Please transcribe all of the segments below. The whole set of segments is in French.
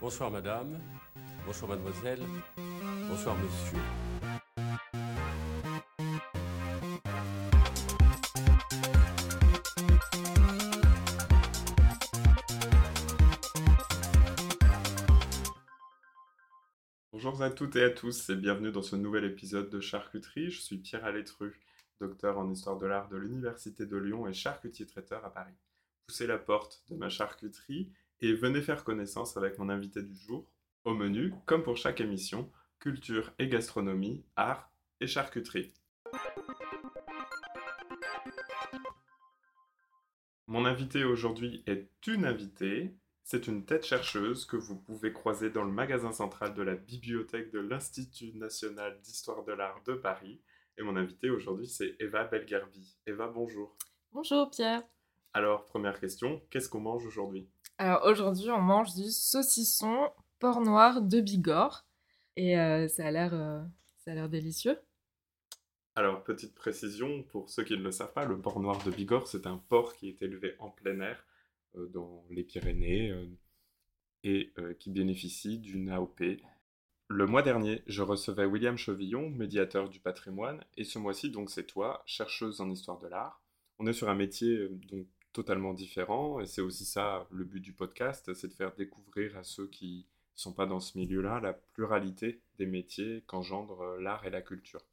Bonsoir madame, bonsoir mademoiselle, bonsoir monsieur. Bonjour à toutes et à tous et bienvenue dans ce nouvel épisode de Charcuterie. Je suis Pierre Alétru, docteur en histoire de l'art de l'Université de Lyon et charcutier traiteur à Paris. Poussez la porte de ma charcuterie et venez faire connaissance avec mon invité du jour. Au menu, comme pour chaque émission, culture et gastronomie, art et charcuterie. Mon invité aujourd'hui est une invitée. C'est une tête chercheuse que vous pouvez croiser dans le magasin central de la bibliothèque de l'Institut national d'histoire de l'art de Paris. Et mon invité aujourd'hui, c'est Eva Belgerbi. Eva, bonjour. Bonjour Pierre. Alors, première question, qu'est-ce qu'on mange aujourd'hui? Alors aujourd'hui, on mange du saucisson porc noir de Bigorre. Et euh, ça a l'air euh, ça a l'air délicieux. Alors, petite précision, pour ceux qui ne le savent pas, le porc noir de Bigorre, c'est un porc qui est élevé en plein air euh, dans les Pyrénées euh, et euh, qui bénéficie d'une AOP. Le mois dernier, je recevais William Chevillon, médiateur du patrimoine, et ce mois-ci, donc, c'est toi, chercheuse en histoire de l'art. On est sur un métier euh, donc totalement différent, et c'est aussi ça le but du podcast, c'est de faire découvrir à ceux qui sont pas dans ce milieu-là la pluralité des métiers qu'engendre euh, l'art et la culture.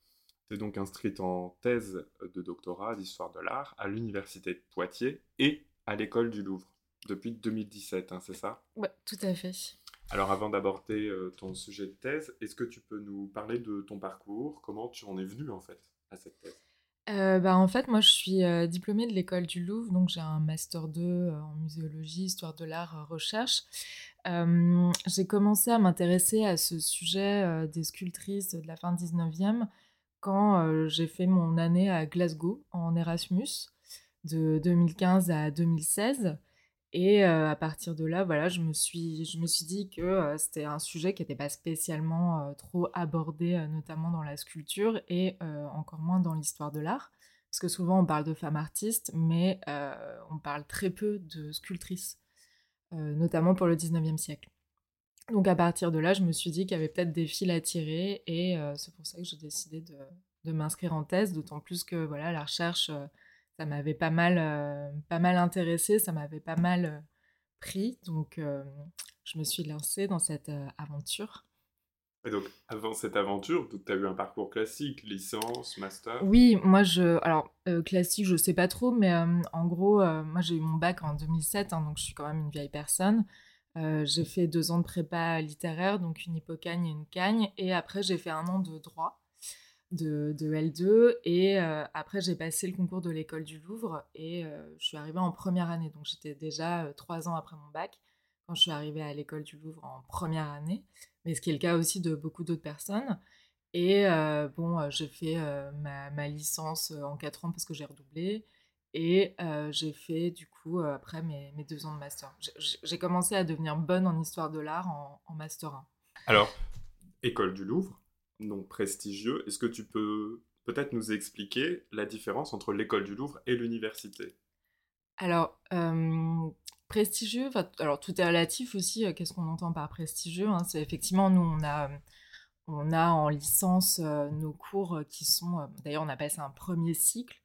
Tu es donc inscrite en thèse de doctorat d'histoire de l'art à l'université de Poitiers et à l'école du Louvre depuis 2017, hein, c'est ça? Ouais, tout à fait. Alors avant d'aborder euh, ton sujet de thèse, est-ce que tu peux nous parler de ton parcours? Comment tu en es venu en fait à cette thèse? Euh, bah, en fait, moi, je suis euh, diplômée de l'école du Louvre, donc j'ai un master 2 euh, en muséologie, histoire de l'art, recherche. J'ai commencé à m'intéresser à ce sujet des sculptrices de la fin 19e quand j'ai fait mon année à Glasgow en Erasmus de 2015 à 2016. Et euh, à partir de là, voilà, je me suis, je me suis dit que euh, c'était un sujet qui n'était pas spécialement euh, trop abordé, notamment dans la sculpture et encore moins dans l'histoire de l'art. Parce que souvent on parle de femmes artistes, mais on parle très peu de sculptrices, notamment pour le 19e siècle. Donc à partir de là, je me suis dit qu'il y avait peut-être des fils à tirer et c'est pour ça que j'ai décidé de, de m'inscrire en thèse, d'autant plus que voilà, la recherche, ça m'avait pas mal, euh, pas mal intéressé, ça m'avait pas mal euh, pris, donc euh, je me suis lancée dans cette euh, aventure. Et donc avant cette aventure, tu as eu un parcours classique, licence, master? Oui, moi je, alors classique, je sais pas trop, mais en gros, moi j'ai eu mon bac en 2007, hein, donc je suis quand même une vieille personne. J'ai fait deux ans de prépa littéraire, donc une hypocagne et une cagne, et après j'ai fait un an de droit de, de L2, et euh, après j'ai passé le concours de l'école du Louvre, et euh, je suis arrivée en première année, donc j'étais déjà euh, trois ans après mon bac quand je suis arrivée à l'école du Louvre en première année, mais ce qui est le cas aussi de beaucoup d'autres personnes. Et bon, j'ai fait ma, licence en quatre ans parce que j'ai redoublé. Et j'ai fait du coup après mes, deux ans de master. J'ai commencé à devenir bonne en histoire de l'art en, en master 1. Alors, école du Louvre, donc prestigieux, est-ce que tu peux peut-être nous expliquer la différence entre l'école du Louvre et l'université? Alors, euh, prestigieux, alors tout est relatif aussi, euh, qu'est-ce qu'on entend par prestigieux hein, C'est effectivement, nous, on a, on a en licence euh, nos cours qui sont, d'ailleurs, on appelle ça un premier cycle.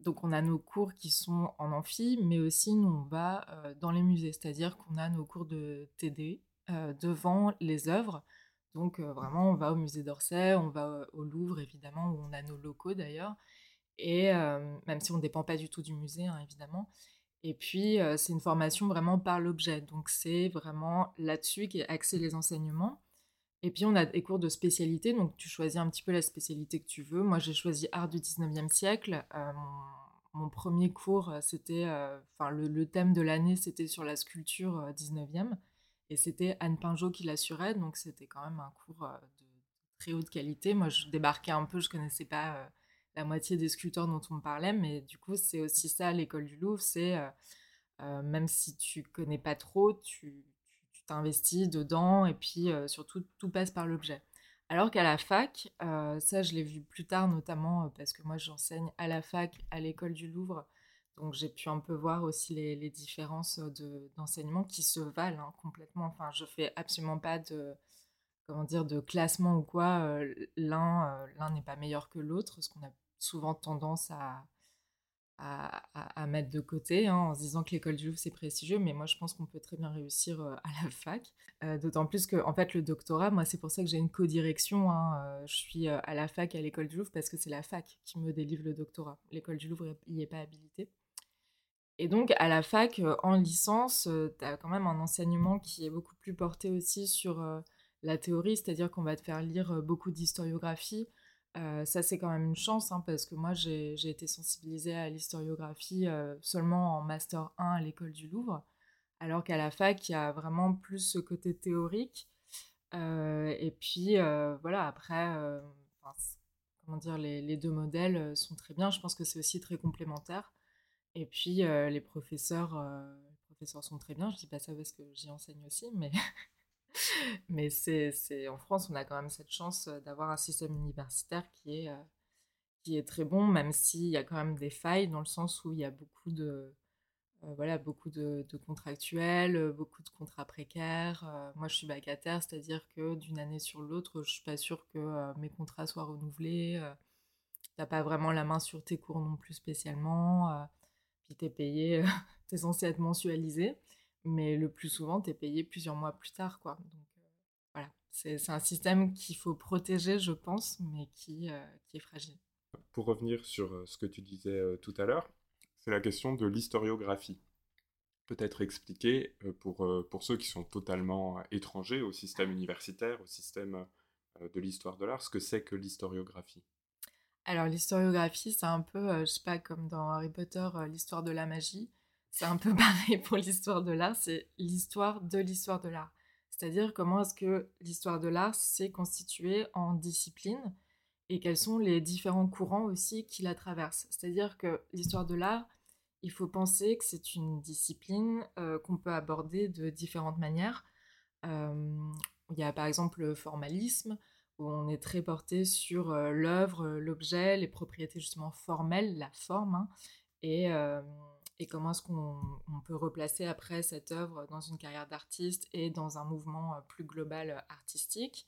Donc, on a nos cours qui sont en amphi, mais aussi, nous, on va dans les musées, c'est-à-dire qu'on a nos cours de TD devant les œuvres. Donc, vraiment, on va au musée d'Orsay, on va au Louvre, évidemment, où on a nos locaux d'ailleurs. Et même si on ne dépend pas du tout du musée, hein, évidemment. Et puis, c'est une formation vraiment par l'objet. Donc, c'est vraiment là-dessus qu'est axé les enseignements. Et puis, on a des cours de spécialité. Donc, tu choisis un petit peu la spécialité que tu veux. Moi, j'ai choisi art du 19e siècle. Mon, premier cours, c'était. Enfin, le, le thème de l'année, c'était sur la sculpture euh, 19e. Et c'était Anne Pinjot qui l'assurait. Donc, c'était quand même un cours euh, de très haute qualité. Moi, je débarquais un peu, je connaissais pas. euh, la moitié des sculpteurs dont on me parlait, mais du coup, c'est aussi ça l'école du Louvre, c'est euh, même si tu connais pas trop, tu t'investis dedans et puis surtout tout passe par l'objet. Alors qu'à la fac, ça je l'ai vu plus tard notamment parce que moi j'enseigne à la fac, à l'école du Louvre, Donc j'ai pu un peu voir aussi les, différences d'enseignement qui se valent hein, complètement. Enfin, je fais absolument pas de comment dire de classement ou quoi. l'un l'un n'est pas meilleur que l'autre, ce qu'on a souvent tendance à, à, mettre de côté hein, en se disant que l'école du Louvre c'est prestigieux, mais moi je pense qu'on peut très bien réussir à la fac. Euh, d'autant plus que en fait le doctorat, moi c'est pour ça que j'ai une co-direction. Hein, je suis à la fac et à l'école du Louvre parce que c'est la fac qui me délivre le doctorat. L'école du Louvre n'y est pas habilitée. Et donc à la fac, en licence, tu as quand même un enseignement qui est beaucoup plus porté aussi sur la théorie, c'est-à-dire qu'on va te faire lire beaucoup d'historiographie euh, ça, c'est quand même une chance, hein, parce que moi, j'ai été sensibilisée à l'historiographie euh, seulement en Master 1 à l'école du Louvre, alors qu'à la fac, il y a vraiment plus ce côté théorique. Euh, et puis, voilà, après, comment dire, les, deux modèles sont très bien. Je pense que c'est aussi très complémentaire. Et puis, les professeurs, les professeurs sont très bien. Je dis pas ça parce que j'y enseigne aussi, mais Mais c'est, en France, on a quand même cette chance euh, d'avoir un système universitaire qui est, euh, qui est très bon, même s'il y a quand même des failles dans le sens où il y a beaucoup de, euh, voilà, beaucoup de, contractuels, beaucoup de contrats précaires. moi, je suis vacataire, c'est-à-dire que d'une année sur l'autre, je suis pas sûre que mes contrats soient renouvelés. Tu n'as pas vraiment la main sur tes cours non plus spécialement. Puis tu es payé, tu es censé être mensualisé mais le plus souvent, tu es payé plusieurs mois plus tard. Quoi. Donc voilà, c'est un système qu'il faut protéger, je pense, mais qui, qui est fragile. Pour revenir sur ce que tu disais tout à l'heure, c'est la question de l'historiographie. Peut-être expliquer pour, pour ceux qui sont totalement étrangers au système universitaire, au système de l'histoire de l'art, ce que c'est que l'historiographie? Alors l'historiographie, c'est un peu, je sais pas, comme dans Harry Potter, l'histoire de la magie c'est un peu pareil pour l'histoire de l'art, c'est l'histoire de l'histoire de l'art. C'est-à-dire comment est-ce que l'histoire de l'art s'est constituée en discipline et quels sont les différents courants aussi qui la traversent. C'est-à-dire que l'histoire de l'art, il faut penser que c'est une discipline euh, qu'on peut aborder de différentes manières. Euh, il y a par exemple le formalisme, où on est très porté sur euh, l'œuvre, l'objet, les propriétés justement formelles, la forme, hein, et et comment est-ce qu'on peut replacer après cette œuvre dans une carrière d'artiste et dans un mouvement euh, plus global euh, artistique.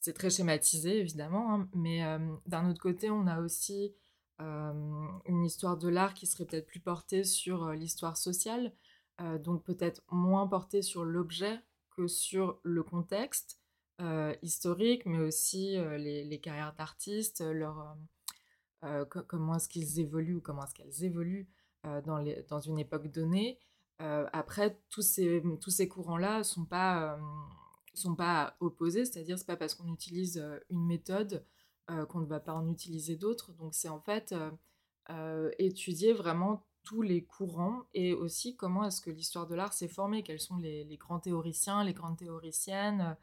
C'est très schématisé évidemment, hein, mais euh, d'un autre côté, on a aussi une histoire de l'art qui serait peut-être plus portée sur l'histoire sociale, donc peut-être moins portée sur l'objet que sur le contexte historique, mais aussi les, les, carrières d'artistes, leur comment est-ce qu'ils évoluent ou comment est-ce qu'elles évoluent euh, dans, les, dans, une époque donnée. Euh, après, tous ces, tous ces courants-là ne sont pas, euh, sont pas opposés, c'est-à-dire c'est pas parce qu'on utilise une méthode qu'on ne va pas en utiliser d'autres. Donc c'est en fait étudier vraiment tous les courants et aussi comment est-ce que l'histoire de l'art s'est formée, quels sont les, les, grands théoriciens, les grandes théoriciennes,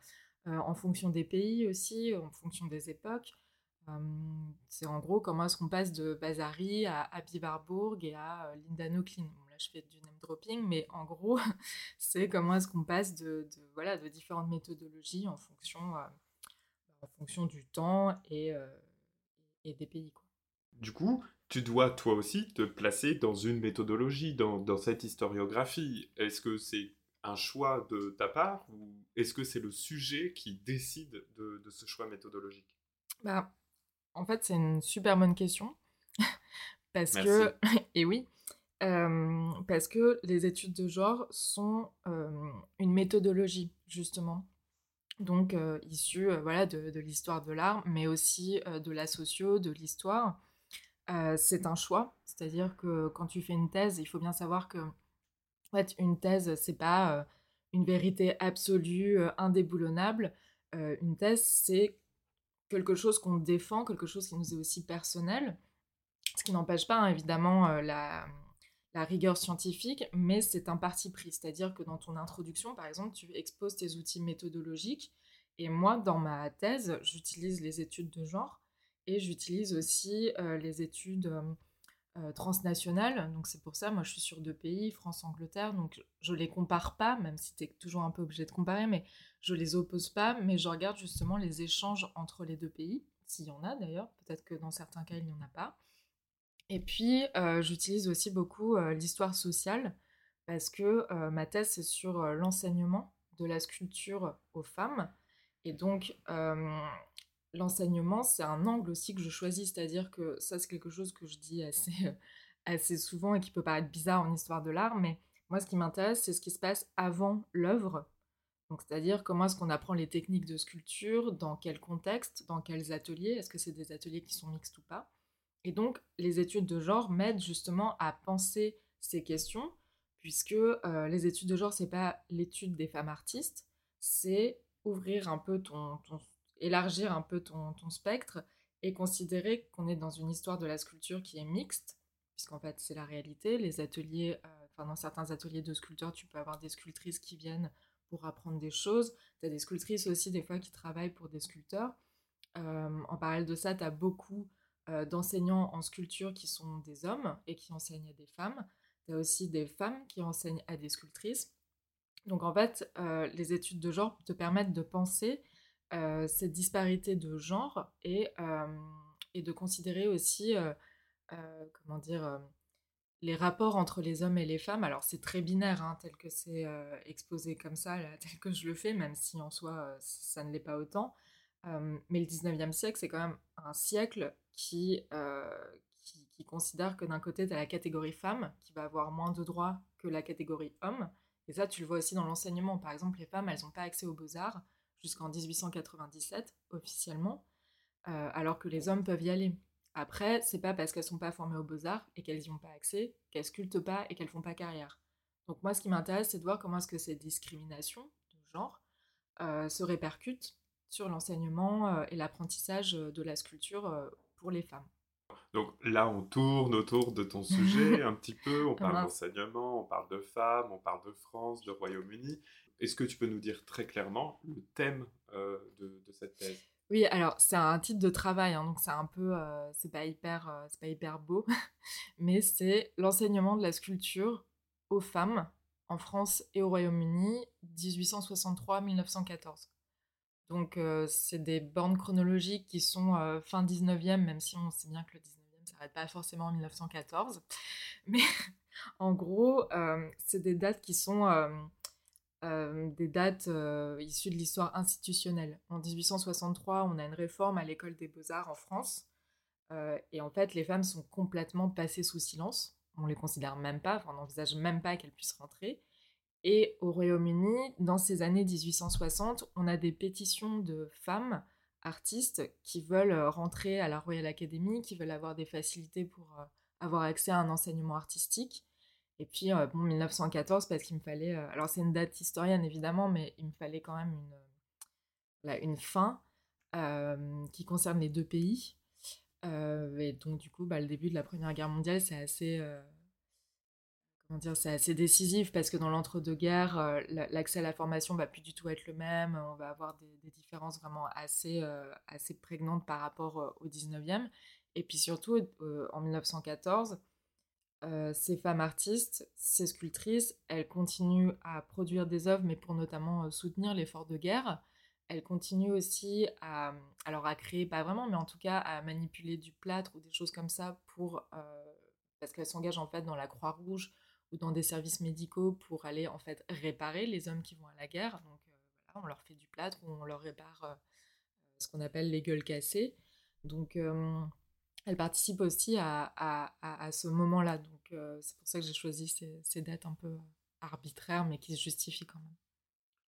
en fonction des pays aussi, en fonction des époques c'est en gros comment est-ce qu'on passe de Bazari à Abby Warburg et à Linda Nochlin. là, je fais du name dropping, mais en gros, c'est comment est-ce qu'on passe de, voilà, de différentes méthodologies en fonction, en fonction du temps et, et des pays. Quoi. Du coup, tu dois toi aussi te placer dans une méthodologie, dans, dans cette historiographie. Est-ce que c'est un choix de ta part ou est-ce que c'est le sujet qui décide de, de ce choix méthodologique? Bah, en fait, c'est une super bonne question. parce que, et oui, parce que les études de genre sont une méthodologie, justement. Donc, issue voilà, de, l'histoire de l'art, mais aussi de la socio, de l'histoire. c'est un choix, c'est-à-dire que quand tu fais une thèse, il faut bien savoir que en fait, une thèse, c'est pas une vérité absolue, indéboulonnable. une thèse, c'est quelque chose qu'on défend, quelque chose qui nous est aussi personnel, ce qui n'empêche pas hein, évidemment la, rigueur scientifique, mais c'est un parti pris, c'est-à-dire que dans ton introduction, par exemple, tu exposes tes outils méthodologiques, et moi, dans ma thèse, j'utilise les études de genre, et j'utilise aussi les études euh, transnationales, donc c'est pour ça, moi je suis sur deux pays, France, Angleterre, donc je les compare pas, même si tu es toujours un peu obligé de comparer, mais je les oppose pas, mais je regarde justement les échanges entre les deux pays, s'il y en a d'ailleurs, peut-être que dans certains cas il n'y en a pas. Et puis, j'utilise aussi beaucoup l'histoire sociale parce que ma thèse, c'est sur l'enseignement de la sculpture aux femmes. Et donc, l'enseignement, c'est un angle aussi que je choisis, c'est-à-dire que ça, c'est quelque chose que je dis assez, assez souvent et qui peut paraître bizarre en histoire de l'art, mais moi, ce qui m'intéresse, c'est ce qui se passe avant l'œuvre. C'est-à-dire comment est-ce qu'on apprend les techniques de sculpture, dans quel contexte, dans quels ateliers, est-ce que c'est des ateliers qui sont mixtes ou pas. Et donc, les études de genre m'aident justement à penser ces questions, puisque euh, les études de genre, c'est pas l'étude des femmes artistes, c'est ouvrir un peu ton, élargir un peu ton, spectre et considérer qu'on est dans une histoire de la sculpture qui est mixte, puisqu'en fait c'est la réalité. Les ateliers, euh, enfin dans certains ateliers de sculpteurs, tu peux avoir des sculptrices qui viennent pour apprendre des choses. Tu as des sculptrices aussi des fois qui travaillent pour des sculpteurs. Euh, en parallèle de ça, tu as beaucoup euh, d'enseignants en sculpture qui sont des hommes et qui enseignent à des femmes. Tu as aussi des femmes qui enseignent à des sculptrices. Donc en fait, les études de genre te permettent de penser euh, cette disparité de genre et, et de considérer aussi, comment dire, les rapports entre les hommes et les femmes. Alors c'est très binaire, hein, tel que c'est exposé comme ça, tel que je le fais, même si en soi ça ne l'est pas autant. mais le 19e siècle, c'est quand même un siècle euh, qui, qui, considère que d'un côté, tu as la catégorie femme qui va avoir moins de droits que la catégorie homme. Et ça, tu le vois aussi dans l'enseignement. Par exemple, les femmes, elles n'ont pas accès aux beaux-arts jusqu'en 1897, officiellement, euh, alors que les hommes peuvent y aller. Après, c'est pas parce qu'elles sont pas formées aux beaux-arts et qu'elles n'y ont pas accès qu'elles sculptent pas et qu'elles font pas carrière. Donc moi, ce qui m'intéresse, c'est de voir comment est-ce que ces discriminations de genre euh, se répercutent sur l'enseignement et l'apprentissage de la sculpture pour les femmes. Donc là, on tourne autour de ton sujet un petit peu. On parle d'enseignement, on parle de femmes, on parle de France, de Royaume-Uni. Est-ce que tu peux nous dire très clairement le thème euh, de, cette thèse? Oui, alors c'est un titre de travail, hein, donc c'est un peu, euh, c'est pas hyper, euh, c'est pas hyper beau, mais c'est l'enseignement de la sculpture aux femmes en France et au Royaume-Uni 1863-1914. Donc, c'est des bornes chronologiques qui sont fin 19e, même si on sait bien que le 19e ne s'arrête pas forcément en 1914. Mais en gros, c'est des dates qui sont des dates issues de l'histoire institutionnelle. En 1863, on a une réforme à l'école des beaux-arts en France. et en fait, les femmes sont complètement passées sous silence. On les considère même pas, on n'envisage même pas qu'elles puissent rentrer. Et au Royaume-Uni, dans ces années 1860, on a des pétitions de femmes artistes qui veulent euh, rentrer à la Royal Academy, qui veulent avoir des facilités pour euh, avoir accès à un enseignement artistique. Et puis, euh, bon, 1914, parce qu'il me fallait... alors, c'est une date historienne, évidemment, mais il me fallait quand même une, une fin qui concerne les deux pays. et donc, du coup, bah, le début de la Première Guerre mondiale, c'est assez dire, c'est assez décisif parce que dans l'entre-deux-guerres, euh, l'accès à la formation va plus du tout être le même. On va avoir des, différences vraiment assez, euh, assez prégnantes par rapport euh, au 19e. Et puis surtout, en 1914, ces femmes artistes, ces sculptrices, elles continuent à produire des œuvres, mais pour notamment soutenir l'effort de guerre. Elles continuent aussi à, alors à créer, pas vraiment, mais en tout cas à manipuler du plâtre ou des choses comme ça pour, parce qu'elles s'engagent en fait dans la Croix-Rouge ou dans des services médicaux pour aller en fait réparer les hommes qui vont à la guerre. Donc euh, on leur fait du plâtre ou on leur répare euh, ce qu'on appelle les gueules cassées. Donc euh, elle participe aussi à, à, à, ce moment-là. Donc c'est pour ça que j'ai choisi ces, ces, dates un peu arbitraires mais qui se justifient quand même.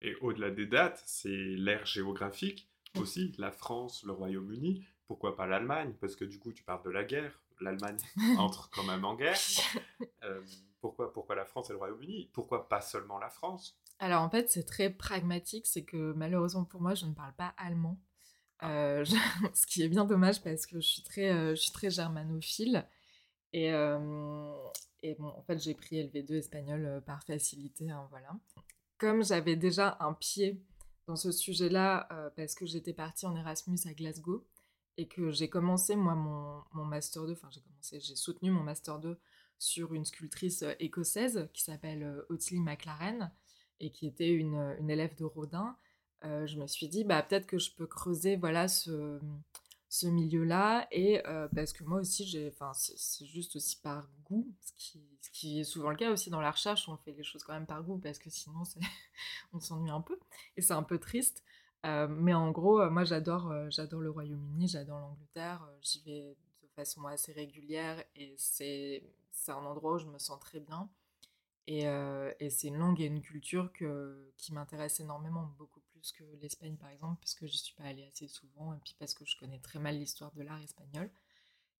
Et au-delà des dates, c'est l'ère géographique aussi, la France, le Royaume-Uni, pourquoi pas l'Allemagne? Parce que du coup, tu parles de la guerre, l'Allemagne entre quand même en guerre. Pourquoi, pourquoi la France et le Royaume-Uni? Pourquoi pas seulement la France? Alors en fait, c'est très pragmatique, c'est que malheureusement pour moi, je ne parle pas allemand. Euh, ce qui est bien dommage parce que je suis très, euh, je suis très germanophile. Et, euh, et bon, en fait, j'ai pris LV2 espagnol par facilité, hein, voilà. Comme j'avais déjà un pied dans ce sujet-là, parce que j'étais partie en Erasmus à Glasgow, et que j'ai commencé, moi, mon, mon Master 2, enfin, j'ai commencé, j'ai soutenu mon Master 2 sur une sculptrice écossaise qui s'appelle Ottilie McLaren et qui était une, euh, élève de Rodin, je me suis dit bah, peut-être que je peux creuser voilà ce, ce milieu-là et parce que moi aussi j'ai c'est juste aussi par goût ce qui, ce qui, est souvent le cas aussi dans la recherche on fait les choses quand même par goût parce que sinon on s'ennuie un peu et c'est un peu triste. Mais en gros moi j'adore j'adore le Royaume-Uni j'adore l'Angleterre j'y vais de façon assez régulière et c'est c'est un endroit où je me sens très bien et, et c'est une langue et une culture que, qui m'intéresse énormément beaucoup que l'Espagne par exemple, parce que je suis pas allée assez souvent, et puis parce que je connais très mal l'histoire de l'art espagnol.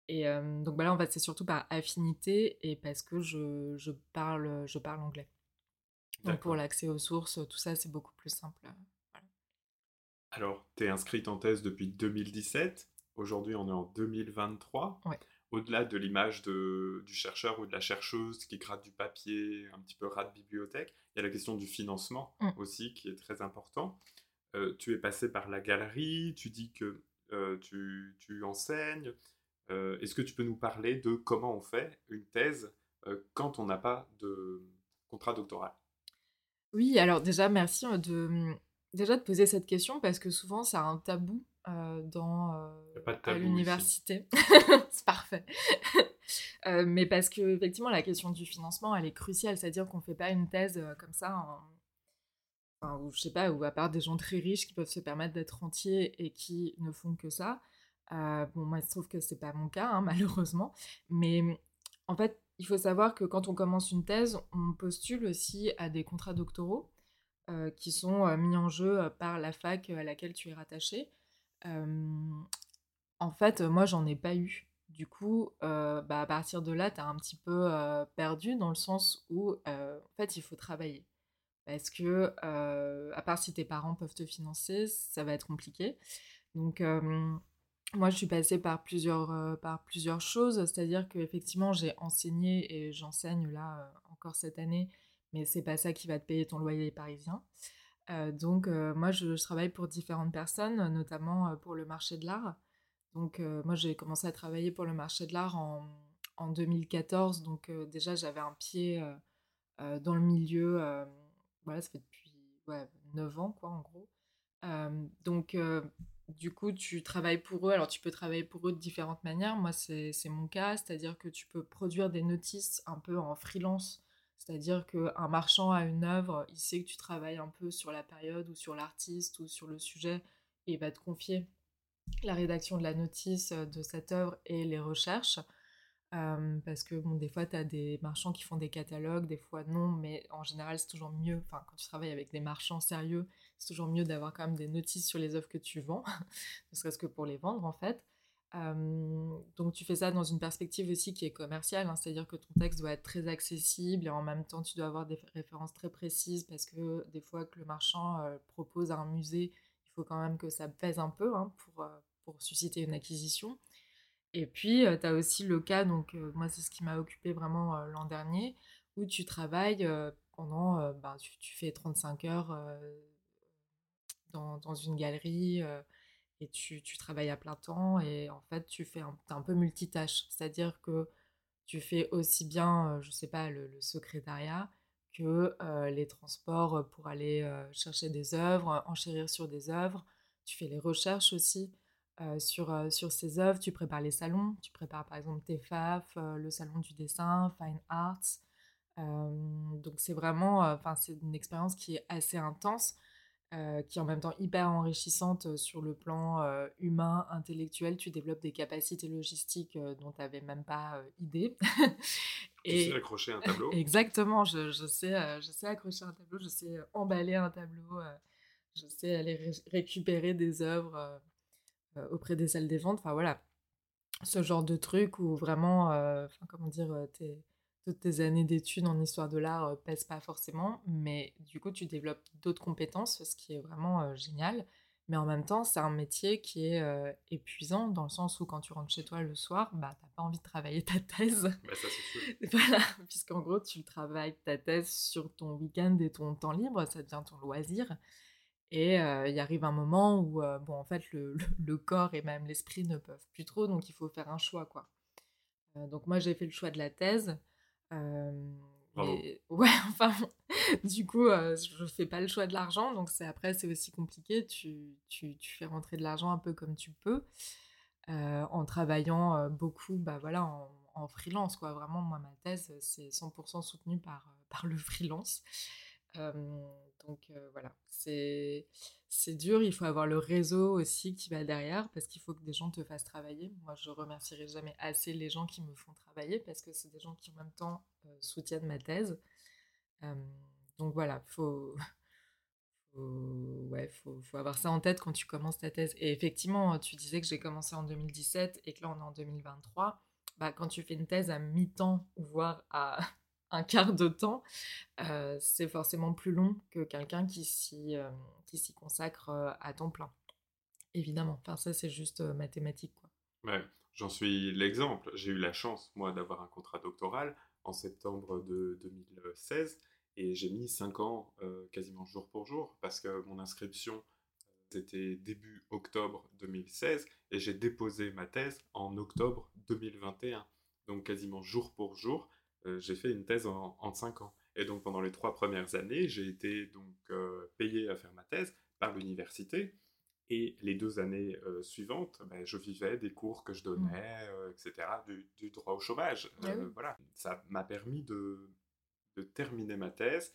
Et euh, donc bah là, en fait, c'est surtout par affinité et parce que je, je parle, je parle anglais. Donc pour l'accès aux sources, tout ça, c'est beaucoup plus simple. Alors, tu es inscrite en thèse depuis 2017. Aujourd'hui, on est en 2023. Ouais au-delà de l'image du chercheur ou de la chercheuse qui gratte du papier, un petit peu rat de bibliothèque, il y a la question du financement mm. aussi qui est très important. Euh, tu es passé par la galerie, tu dis que euh, tu, tu, enseignes. Euh, est-ce que tu peux nous parler de comment on fait une thèse quand on n'a pas de contrat doctoral? Oui, alors déjà, merci de, déjà de poser cette question parce que souvent, c'est un tabou euh, dans euh, à l'université. c'est parfait. Euh, mais parce que effectivement la question du financement elle est cruciale, c'est-à-dire qu'on fait pas une thèse comme ça, enfin, ou je sais pas, ou à part des gens très riches qui peuvent se permettre d'être entiers et qui ne font que ça. bon moi il se trouve que c'est pas mon cas hein, malheureusement, mais en fait il faut savoir que quand on commence une thèse, on postule aussi à des contrats doctoraux qui sont mis en jeu par la fac à laquelle tu es rattaché en fait, moi, j'en ai pas eu. Du coup, bah, à partir de là, tu as un petit peu perdu dans le sens où, en fait, il faut travailler. Parce que, à part si tes parents peuvent te financer, ça va être compliqué. Donc, moi, je suis passée par plusieurs, par plusieurs choses. C'est-à-dire qu'effectivement, j'ai enseigné et j'enseigne là encore cette année, mais c'est pas ça qui va te payer ton loyer parisien. Euh, donc, euh, moi, je, travaille pour différentes personnes, notamment euh, pour le marché de l'art. Donc, moi, j'ai commencé à travailler pour le marché de l'art en, en, 2014. Donc, déjà, j'avais un pied dans le milieu. voilà, ça fait depuis ouais, 9 ans, quoi, en gros. donc, du coup, tu travailles pour eux. Alors, tu peux travailler pour eux de différentes manières. Moi, c'est mon cas, c'est-à-dire que tu peux produire des notices un peu en freelance c'est-à-dire qu'un marchand a une œuvre, il sait que tu travailles un peu sur la période ou sur l'artiste ou sur le sujet et il va te confier la rédaction de la notice euh, de cette œuvre et les recherches. Euh, parce que bon, des fois, tu as des marchands qui font des catalogues, des fois non, mais en général, c'est toujours mieux, enfin, quand tu travailles avec des marchands sérieux, c'est toujours mieux d'avoir quand même des notices sur les œuvres que tu vends, ne serait-ce que pour les vendre en fait donc tu fais ça dans une perspective aussi qui est commerciale, hein, c'est-à-dire que ton texte doit être très accessible et en même temps tu dois avoir des références très précises parce que des fois que le marchand propose à un musée, il faut quand même que ça pèse un peu hein, pour, pour susciter une acquisition. Et puis tu as aussi le cas, donc moi c'est ce qui m'a occupé vraiment l'an dernier, où tu travailles pendant, ben, tu, fais 35 heures dans, dans, une galerie et tu, tu, travailles à plein temps et en fait tu fais un, un peu multitâche, c'est-à-dire que tu fais aussi bien, euh, je sais pas, le, secrétariat que euh, les transports pour aller euh, chercher des œuvres, enchérir sur des œuvres. Tu fais les recherches aussi sur, sur ces œuvres, tu prépares les salons, tu prépares par exemple TEFAF, le salon du dessin, Fine Arts. donc c'est vraiment, enfin c'est une expérience qui est assez intense euh, qui est en même temps hyper enrichissante euh, sur le plan euh, humain, intellectuel. Tu développes des capacités logistiques dont tu n'avais même pas idée. et... Tu sais accrocher un tableau? Exactement, je, je, sais, je sais accrocher un tableau, je sais emballer un tableau, je sais aller récupérer des œuvres auprès des salles des ventes. Enfin voilà, ce genre de truc où vraiment, comment dire, es toutes tes années d'études en histoire de l'art euh, pèsent pas forcément, mais du coup, tu développes d'autres compétences, ce qui est vraiment euh, génial. Mais en même temps, c'est un métier qui est euh, épuisant dans le sens où quand tu rentres chez toi le soir, bah, tu n'as pas envie de travailler ta thèse. Bah, ça, c'est voilà, puisqu'en gros, tu travailles ta thèse sur ton week-end et ton temps libre, ça devient ton loisir. Et il arrive un moment où, bon, en fait, le, le, corps et même l'esprit ne peuvent plus trop, donc il faut faire un choix, quoi. donc moi, j'ai fait le choix de la thèse. ouais, enfin, du coup, je fais pas le choix de l'argent, donc c'est après c'est aussi compliqué. Tu, tu, tu, fais rentrer de l'argent un peu comme tu peux. en travaillant beaucoup bah, voilà, en, freelance. Quoi. Vraiment, moi, ma thèse, c'est 100% soutenu par, par le freelance. Donc voilà, c'est dur. Il faut avoir le réseau aussi qui va derrière parce qu'il faut que des gens te fassent travailler. Moi, je remercierai jamais assez les gens qui me font travailler parce que c'est des gens qui en même temps soutiennent ma thèse. donc voilà, faut, ouais, faut, faut, avoir ça en tête quand tu commences ta thèse. Et effectivement, tu disais que j'ai commencé en 2017 et que là on est en 2023. Bah, quand tu fais une thèse à mi-temps, voire à un quart de temps, euh, c'est forcément plus long que quelqu'un qui s'y euh, consacre euh, à temps plein. Évidemment. Enfin, ça, c'est juste mathématique. Ouais, j'en suis l'exemple. J'ai eu la chance, moi, d'avoir un contrat doctoral en septembre de 2016 et j'ai mis 5 ans quasiment jour pour jour parce que mon inscription c'était début octobre 2016 et j'ai déposé ma thèse en octobre 2021. Donc quasiment jour pour jour, j'ai fait une thèse en, en, 5 ans. Et donc pendant les trois premières années, j'ai été donc euh, payé à faire ma thèse par l'université. Et les deux années euh, suivantes, ben, je vivais des cours que je donnais, mmh. etc., du, droit au chômage. Ah voilà, ça m'a permis de, de, terminer ma thèse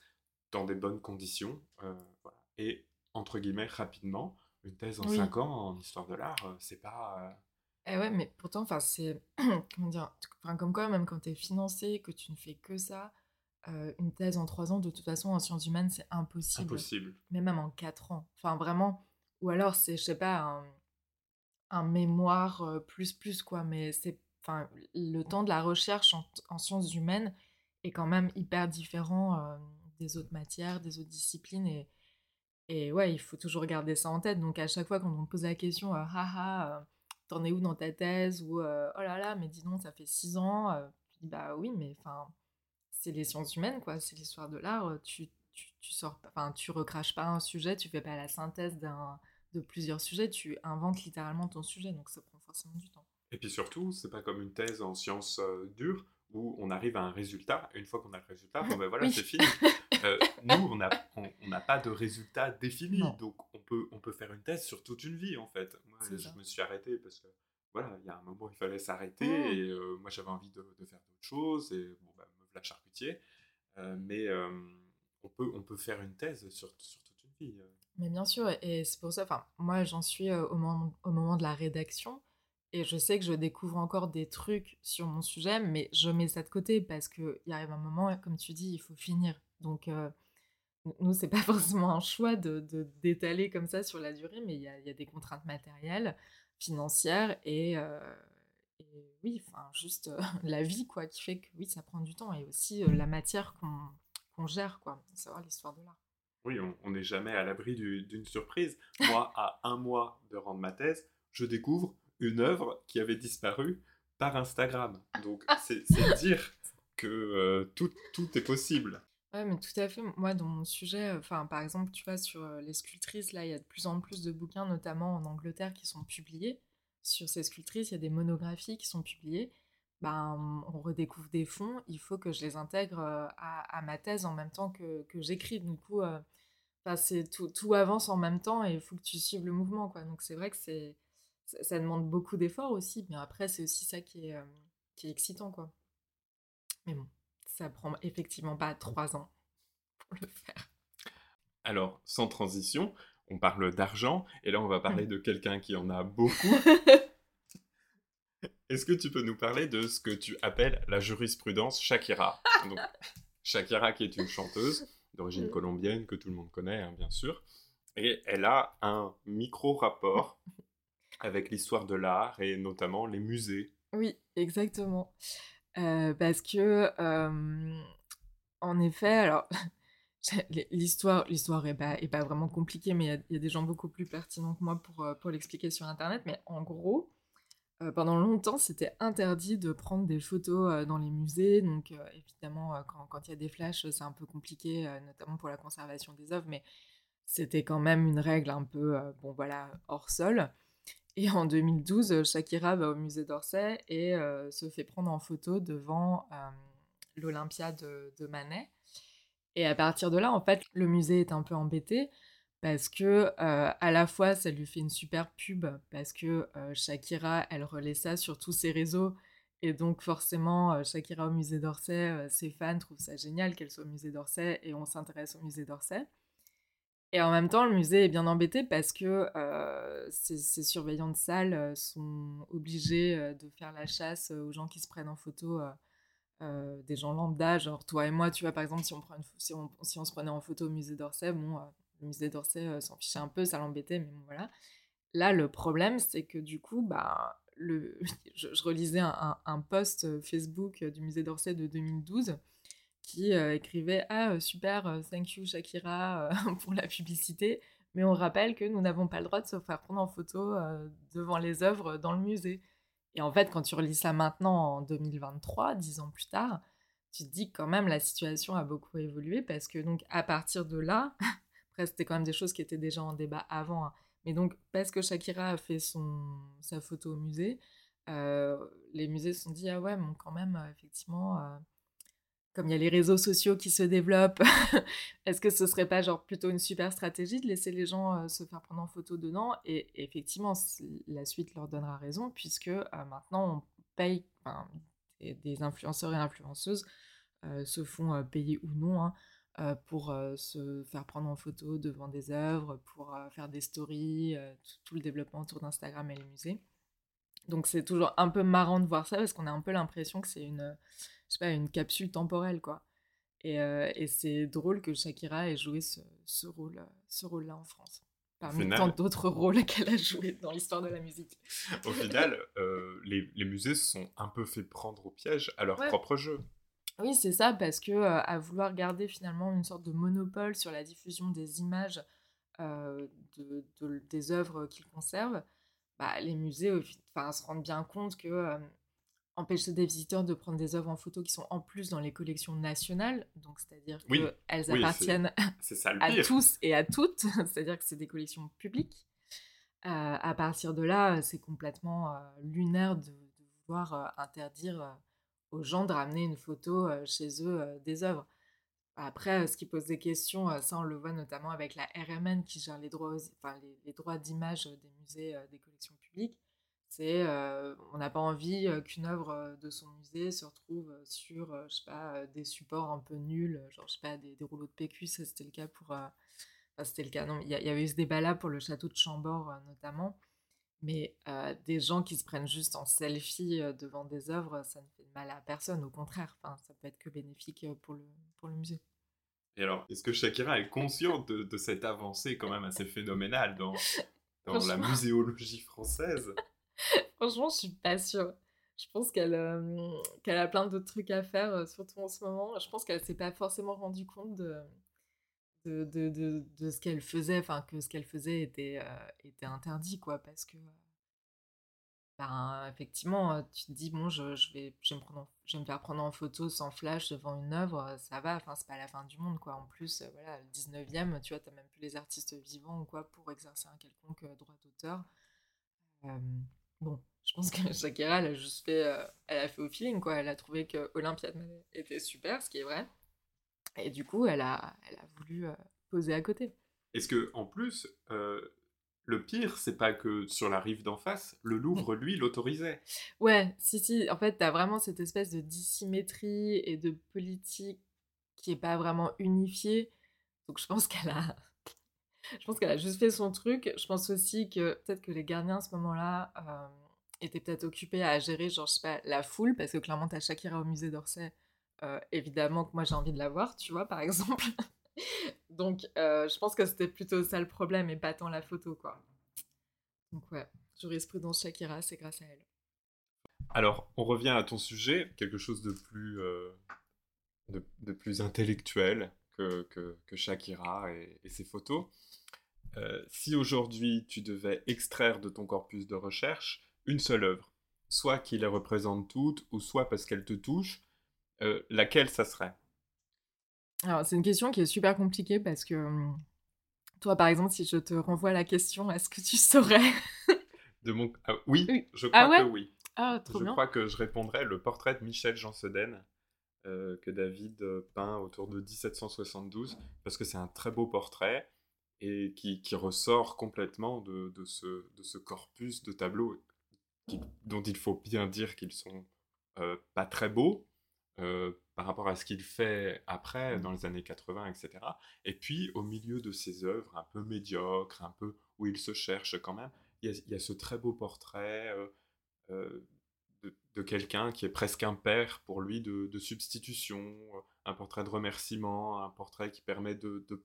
dans des bonnes conditions. voilà. Et entre guillemets, rapidement. Une thèse en 5 ans en histoire de l'art, euh, c'est pas. Euh, eh ouais, mais pourtant, enfin, c'est. comment dire enfin, Comme quoi, même quand tu es financé, que tu ne fais que ça, euh, une thèse en 3 ans, de toute façon, en sciences humaines, c'est impossible. Impossible. Mais même en 4 ans. Enfin, vraiment. Ou alors, c'est, je sais pas, un, un mémoire plus, plus, quoi. Mais c'est. Enfin, le temps de la recherche en, en sciences humaines est quand même hyper différent des autres matières, des autres disciplines. Et et ouais, il faut toujours garder ça en tête. Donc à chaque fois qu'on me pose la question, euh, haha, euh, t'en es où dans ta thèse Ou euh, oh là là, mais dis donc, ça fait six ans. je dis bah oui, mais enfin, c'est les sciences humaines, quoi. C'est l'histoire de l'art. Tu, tu, tu, sors, enfin, tu recraches pas un sujet, tu fais pas la synthèse d'un de plusieurs sujets, tu inventes littéralement ton sujet, donc ça prend forcément du temps. Et puis surtout, c'est pas comme une thèse en sciences dures où on arrive à un résultat, et une fois qu'on a le résultat, bon ben voilà, c'est fini. Euh, nous, on n'a on, pas de résultat défini, donc on peut, on peut faire une thèse sur toute une vie, en fait. Moi, je me suis arrêté parce que, voilà, il y a un moment, il fallait s'arrêter, mmh. et euh, moi, j'avais envie de, de faire d'autres choses, et bon, ben, me voilà charcutier. Euh, mais on, peut, on peut faire une thèse sur, sur toute une vie. Mais bien sûr, et c'est pour ça, enfin, moi, j'en suis au moment, au moment de la rédaction, et je sais que je découvre encore des trucs sur mon sujet, mais je mets ça de côté parce qu'il arrive un moment, comme tu dis, il faut finir. Donc, euh, nous, c'est pas forcément un choix de, d'étaler comme ça sur la durée, mais il y a, des contraintes matérielles, financières et, euh, oui, enfin, juste euh, la vie, quoi, qui fait que oui, ça prend du temps et aussi la matière qu'on, gère, quoi, savoir l'histoire de l'art. Oui, on n'est jamais à l'abri d'une surprise. Moi, à un mois de rendre ma thèse, je découvre une œuvre qui avait disparu par Instagram. Donc c'est dire que euh, tout, tout, est possible. Ouais, mais tout à fait. Moi, dans mon sujet, euh, enfin, par exemple, tu vois, sur euh, les sculptrices, là, il y a de plus en plus de bouquins, notamment en Angleterre, qui sont publiés. Sur ces sculptrices, il y a des monographies qui sont publiées. Ben, on redécouvre des fonds, il faut que je les intègre à, ma thèse en même temps que, que j'écris. Du coup, euh, tout, tout avance en même temps et il faut que tu suives le mouvement. Quoi. Donc c'est vrai que c'est ça, demande beaucoup d'efforts aussi, mais après, c'est aussi ça qui est, euh, qui est excitant, quoi. Mais bon, ça prend effectivement pas trois ans pour le faire. Alors, sans transition, on parle d'argent, et là, on va parler de quelqu'un qui en a beaucoup. Est-ce que tu peux nous parler de ce que tu appelles la jurisprudence Shakira? Donc, Shakira, qui est une chanteuse d'origine colombienne que tout le monde connaît, hein, bien sûr, et elle a un micro-rapport avec l'histoire de l'art et notamment les musées. Oui, exactement. Euh, parce que, en effet, alors, l'histoire, l'histoire est pas, vraiment compliquée, mais il y, a des gens beaucoup plus pertinents que moi pour, euh, pour l'expliquer sur Internet. Mais en gros, euh, pendant longtemps, c'était interdit de prendre des photos dans les musées. Donc, évidemment, quand il y a des flashs, c'est un peu compliqué, notamment pour la conservation des œuvres, mais c'était quand même une règle un peu, bon voilà, hors sol. Et en 2012, euh, Shakira va au musée d'Orsay et euh, se fait prendre en photo devant euh, l'Olympia de, Manet. Et à partir de là, en fait, le musée est un peu embêté parce que à la fois ça lui fait une super pub parce que Shakira elle relaie ça sur tous ses réseaux et donc forcément Shakira au musée d'Orsay ses fans trouvent ça génial qu'elle soit au musée d'Orsay et on s'intéresse au musée d'Orsay et en même temps le musée est bien embêté parce que ses, surveillants de salle sont obligés de faire la chasse aux gens qui se prennent en photo des gens lambda genre toi et moi tu vois par exemple si on, se prenait en photo au musée d'Orsay bon le musée d'Orsay euh, s'en fichait un peu, ça l'embêtait, mais voilà. Là, le problème, c'est que du coup, bah, le, je, relisais un, post euh, Facebook du musée d'Orsay de 2012 qui euh, écrivait Ah, super, thank you Shakira pour la publicité, mais on rappelle que nous n'avons pas le droit de se faire prendre en photo devant les œuvres dans le musée. Et en fait, quand tu relis ça maintenant en 2023, dix ans plus tard, tu te dis que quand même la situation a beaucoup évolué parce que donc à partir de là, Après, c'était quand même des choses qui étaient déjà en débat avant. Hein. Mais donc, parce que Shakira a fait son, sa photo au musée, euh, les musées se sont dit, ah ouais, bon, quand même, euh, effectivement, euh, comme il y a les réseaux sociaux qui se développent, est-ce que ce serait pas genre plutôt une super stratégie de laisser les gens se faire prendre en photo dedans? Et, effectivement, la suite leur donnera raison, puisque maintenant, on paye, des, des, influenceurs et influenceuses se font payer ou non. Hein, euh, pour euh, se faire prendre en photo devant des œuvres, pour euh, faire des stories, tout, le développement autour d'Instagram et les musées. Donc c'est toujours un peu marrant de voir ça parce qu'on a un peu l'impression que c'est une, je sais pas, une capsule temporelle quoi. Et, et c'est drôle que Shakira ait joué ce, ce rôle, ce rôle-là en France parmi tant d'autres rôles qu'elle a joué dans l'histoire de la musique. Au final, les, les, musées se sont un peu fait prendre au piège à leur propre jeu. Oui, c'est ça, parce que à vouloir garder finalement une sorte de monopole sur la diffusion des images de, des œuvres qu'ils conservent, bah, les musées enfin, se rendent bien compte que empêcher des visiteurs de prendre des œuvres en photo qui sont en plus dans les collections nationales, donc c'est-à-dire qu'elles appartiennent à tous et à toutes, c'est-à-dire que c'est des collections publiques. à partir de là, c'est complètement lunaire de, de vouloir interdire aux gens de ramener une photo chez eux des œuvres. Après, ce qui pose des questions, ça on le voit notamment avec la RMN qui gère les droits, enfin, les, droits d'image des musées, des collections publiques. C'est, on n'a pas envie qu'une œuvre de son musée se retrouve sur, je sais pas, des supports un peu nuls, genre, je sais pas, des, rouleaux de PQ, ça c'était le cas pour... c'était le cas, non, il y, y, avait eu ce débat-là pour le château de Chambord notamment. Mais des gens qui se prennent juste en selfie devant des œuvres, ça ne fait de mal à personne. Au contraire, enfin, ça peut être que bénéfique pour le, pour le musée. Et alors, est-ce que Shakira est consciente de, de, cette avancée quand même assez phénoménale dans, dans la muséologie française? Franchement, je suis pas sûre. Je pense qu'elle a plein d'autres trucs à faire, surtout en ce moment. Je pense qu'elle s'est pas forcément rendue compte de, de, de, de, ce qu'elle faisait, enfin que ce qu'elle faisait était, était interdit, quoi, parce que, ben, effectivement, tu te dis, bon, je, je, vais, je, vais me prendre me faire prendre en photo sans flash devant une œuvre, ça va, enfin, c'est pas la fin du monde, quoi. En plus, voilà, le 19e, tu vois, t'as même plus les artistes vivants ou quoi pour exercer un quelconque droit d'auteur. Bon, je pense que Shakira, elle a juste fait, elle a fait au feeling, quoi. Elle a trouvé que Olympiade était super, ce qui est vrai. Et du coup, elle a, elle a voulu euh, poser à côté. Est-ce que, en plus, euh, le pire, c'est pas que sur la rive d'en face, le Louvre, lui, l'autorisait? Ouais, si, si. En fait, t'as vraiment cette espèce de dissymétrie et de politique qui est pas vraiment unifiée. Donc, je pense qu'elle a. je pense qu'elle a juste fait son truc. Je pense aussi que peut-être que les gardiens à ce moment-là euh, étaient peut-être occupés à gérer, genre, je sais pas, la foule, parce que clairement, t'as Shakira au musée d'Orsay euh, évidemment que moi j'ai envie de la voir, tu vois, par exemple. Donc, euh, je pense que c'était plutôt ça le problème et pas tant la photo, quoi. Donc, ouais, jurisprudence Shakira, c'est grâce à elle. Alors, on revient à ton sujet, quelque chose de plus, de, plus intellectuel que, que, Shakira et, et, ses photos. si aujourd'hui tu devais extraire de ton corpus de recherche une seule œuvre, soit qui les représente toutes, ou soit parce qu'elle te touche, euh, laquelle ça serait? Alors, c'est une question qui est super compliquée parce que hum, toi, par exemple, si je te renvoie la question, est-ce que tu saurais de mon... Ah, oui, je ah crois que oui. Ah, trop je crois que je répondrais le portrait de Michel Jean euh, que David peint autour de 1772 parce que c'est un très beau portrait et qui, qui ressort complètement de, de, ce, de ce corpus de tableaux dont il faut bien dire qu'ils sont euh, pas très beaux euh, par rapport à ce qu'il fait après, dans les années 80, etc. Et puis, au milieu de ses œuvres un peu médiocres, un peu où il se cherche quand même, il y a, il y a ce très beau portrait euh, de, de quelqu'un qui est presque un père pour lui de, de, substitution, un portrait de remerciement, un portrait qui permet de, de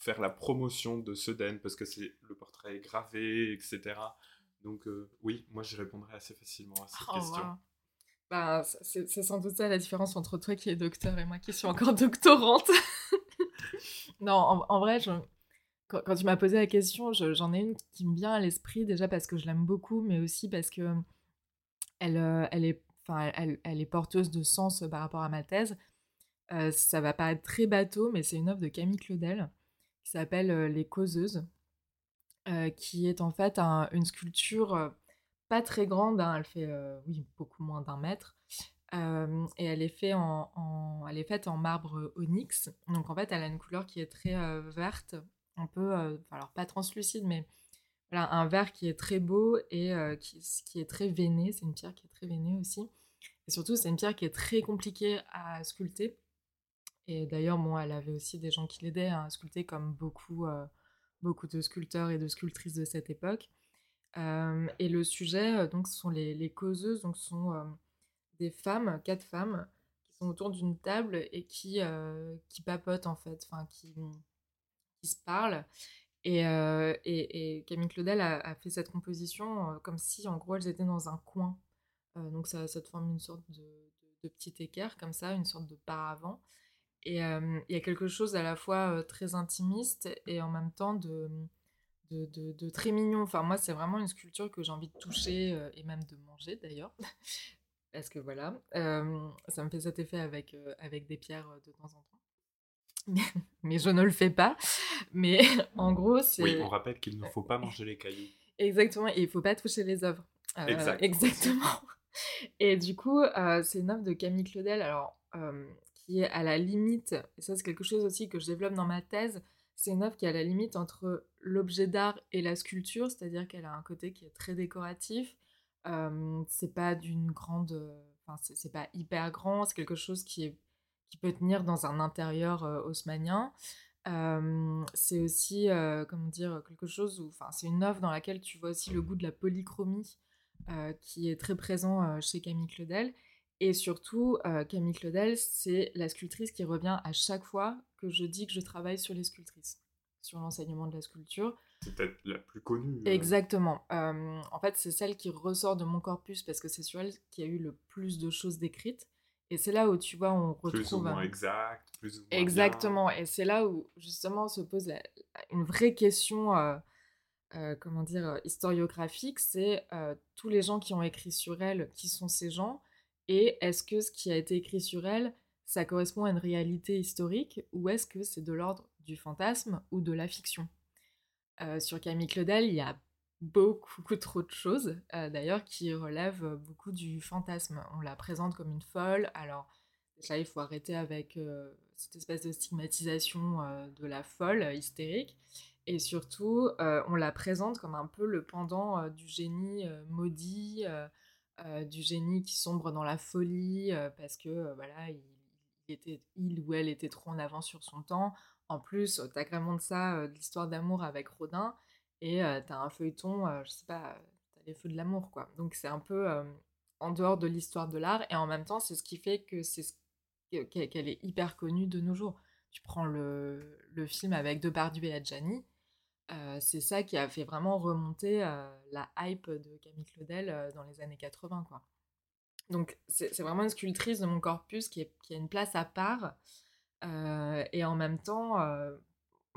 faire la promotion de Sedaine parce que c'est le portrait est gravé, etc. Donc euh, oui, moi je répondrai assez facilement à cette Oh, question. wow. Bah, c'est sans doute ça la différence entre toi qui es docteur et moi qui suis encore doctorante. non, en, en vrai, je- quand, quand tu m'as posé la question, je- j'en ai une qui me vient à l'esprit déjà parce que je l'aime beaucoup, mais aussi parce que elle, euh, elle, est, elle, est porteuse de sens par rapport à ma thèse. Euh, ça va paraître très bateau, mais c'est une œuvre de Camille Claudel qui s'appelle euh, Les Causeuses, euh, qui est en fait un- une sculpture euh, pas très grande, hein, elle fait euh, oui beaucoup moins d'un mètre, euh, et elle est, faite en marbre onyx. Donc en fait, elle a une couleur qui est très euh, verte, un peu, euh, alors pas translucide, mais voilà, un vert qui est très beau et euh, qui, qui est très veiné. C'est une pierre qui est très veinée aussi. Et surtout, c'est une pierre qui est très compliquée à sculpter. Et d'ailleurs, bon, elle avait aussi des gens qui l'aidaient à sculpter, comme beaucoup, euh, beaucoup de sculpteurs et de sculptrices de cette époque. Euh, et le sujet, donc, ce sont les, les causeuses, donc, ce sont des femmes, quatre femmes, qui sont autour d'une table et qui, qui papotent, en fait, enfin, qui, qui se parlent. Et, euh, et, Camille Claudel a, fait cette composition euh, comme si, en gros, elles étaient dans un coin. Euh, donc, ça, ça te forme une sorte de, de, petit équerre, comme ça, une sorte de paravent. Et il y a quelque chose à la fois très intimiste et en même temps de, très mignon. Enfin, moi, c'est vraiment une sculpture que j'ai envie de toucher et même de manger d'ailleurs. Parce que voilà, ça me fait cet effet avec, des pierres de temps en temps. Mais, je ne le fais pas. Mais en gros, c'est. Oui, on rappelle qu'il ne faut pas manger les cailloux. Exactement, et il faut pas toucher les œuvres. Euh, Exact. Exactement. Et du coup, euh, c'est une œuvre de Camille Claudel, alors euh, qui est à la limite, et ça c'est quelque chose aussi que je développe dans ma thèse, c'est une œuvre qui est à la limite entre l'objet d'art et la sculpture, c'est-à-dire qu'elle a un côté qui est très décoratif. Euh, c'est pas d'une grande, enfin c'est pas hyper grand, c'est quelque chose qui est qui peut tenir dans un intérieur haussmannien. Euh, c'est aussi, euh, comment dire, quelque chose où, enfin, c'est une œuvre dans laquelle tu vois aussi le goût de la polychromie euh, qui est très présent chez Camille Claudel. Et surtout, Camille Claudel, c'est la sculptrice qui revient à chaque fois que je dis que je travaille sur les sculptrices, sur l'enseignement de la sculpture. C'est peut-être la plus connue. euh, Exactement. En fait, c'est celle qui ressort de mon corpus parce que c'est sur elle qu'il y a eu le plus de choses décrites. Et c'est là où tu vois, on retrouve. Plus ou moins exact, plus ou moins bien. Exactement, et c'est là où justement se pose la- une vraie question, euh, euh, comment dire, euh, historiographique, c'est euh, tous les gens qui ont écrit sur elle, qui sont ces gens, et est-ce que ce qui a été écrit sur elle, ça correspond à une réalité historique, ou est-ce que c'est de l'ordre du fantasme ou de la fiction? Sur Camille Claudel, il y a beaucoup, trop de choses, euh, d'ailleurs, qui relèvent beaucoup du fantasme. On la présente comme une folle, alors Déjà, il faut arrêter avec euh, cette espèce de stigmatisation euh, de la folle euh, hystérique. Et surtout, euh, on la présente comme un peu le pendant euh, du génie euh, maudit, euh, euh, du génie qui sombre dans la folie, euh, parce que euh, voilà, il, était, il ou elle était trop en avance sur son temps. En plus, tu t'agrémentes de ça euh, de l'histoire d'amour avec Rodin, et euh, t'as un feuilleton, euh, je sais pas, t'as les feux de l'amour, quoi. Donc c'est un peu en dehors de l'histoire de l'art, et en même temps, c'est ce qui fait que c'est ce que- qu'elle est hyper connue de nos jours. Tu prends le, le film avec Depardieu et Adjani, c'est ça qui a fait vraiment remonter la hype de Camille Claudel dans les années 80, quoi. Donc c'est vraiment une sculptrice de mon corpus qui, a une place à part, et en même temps,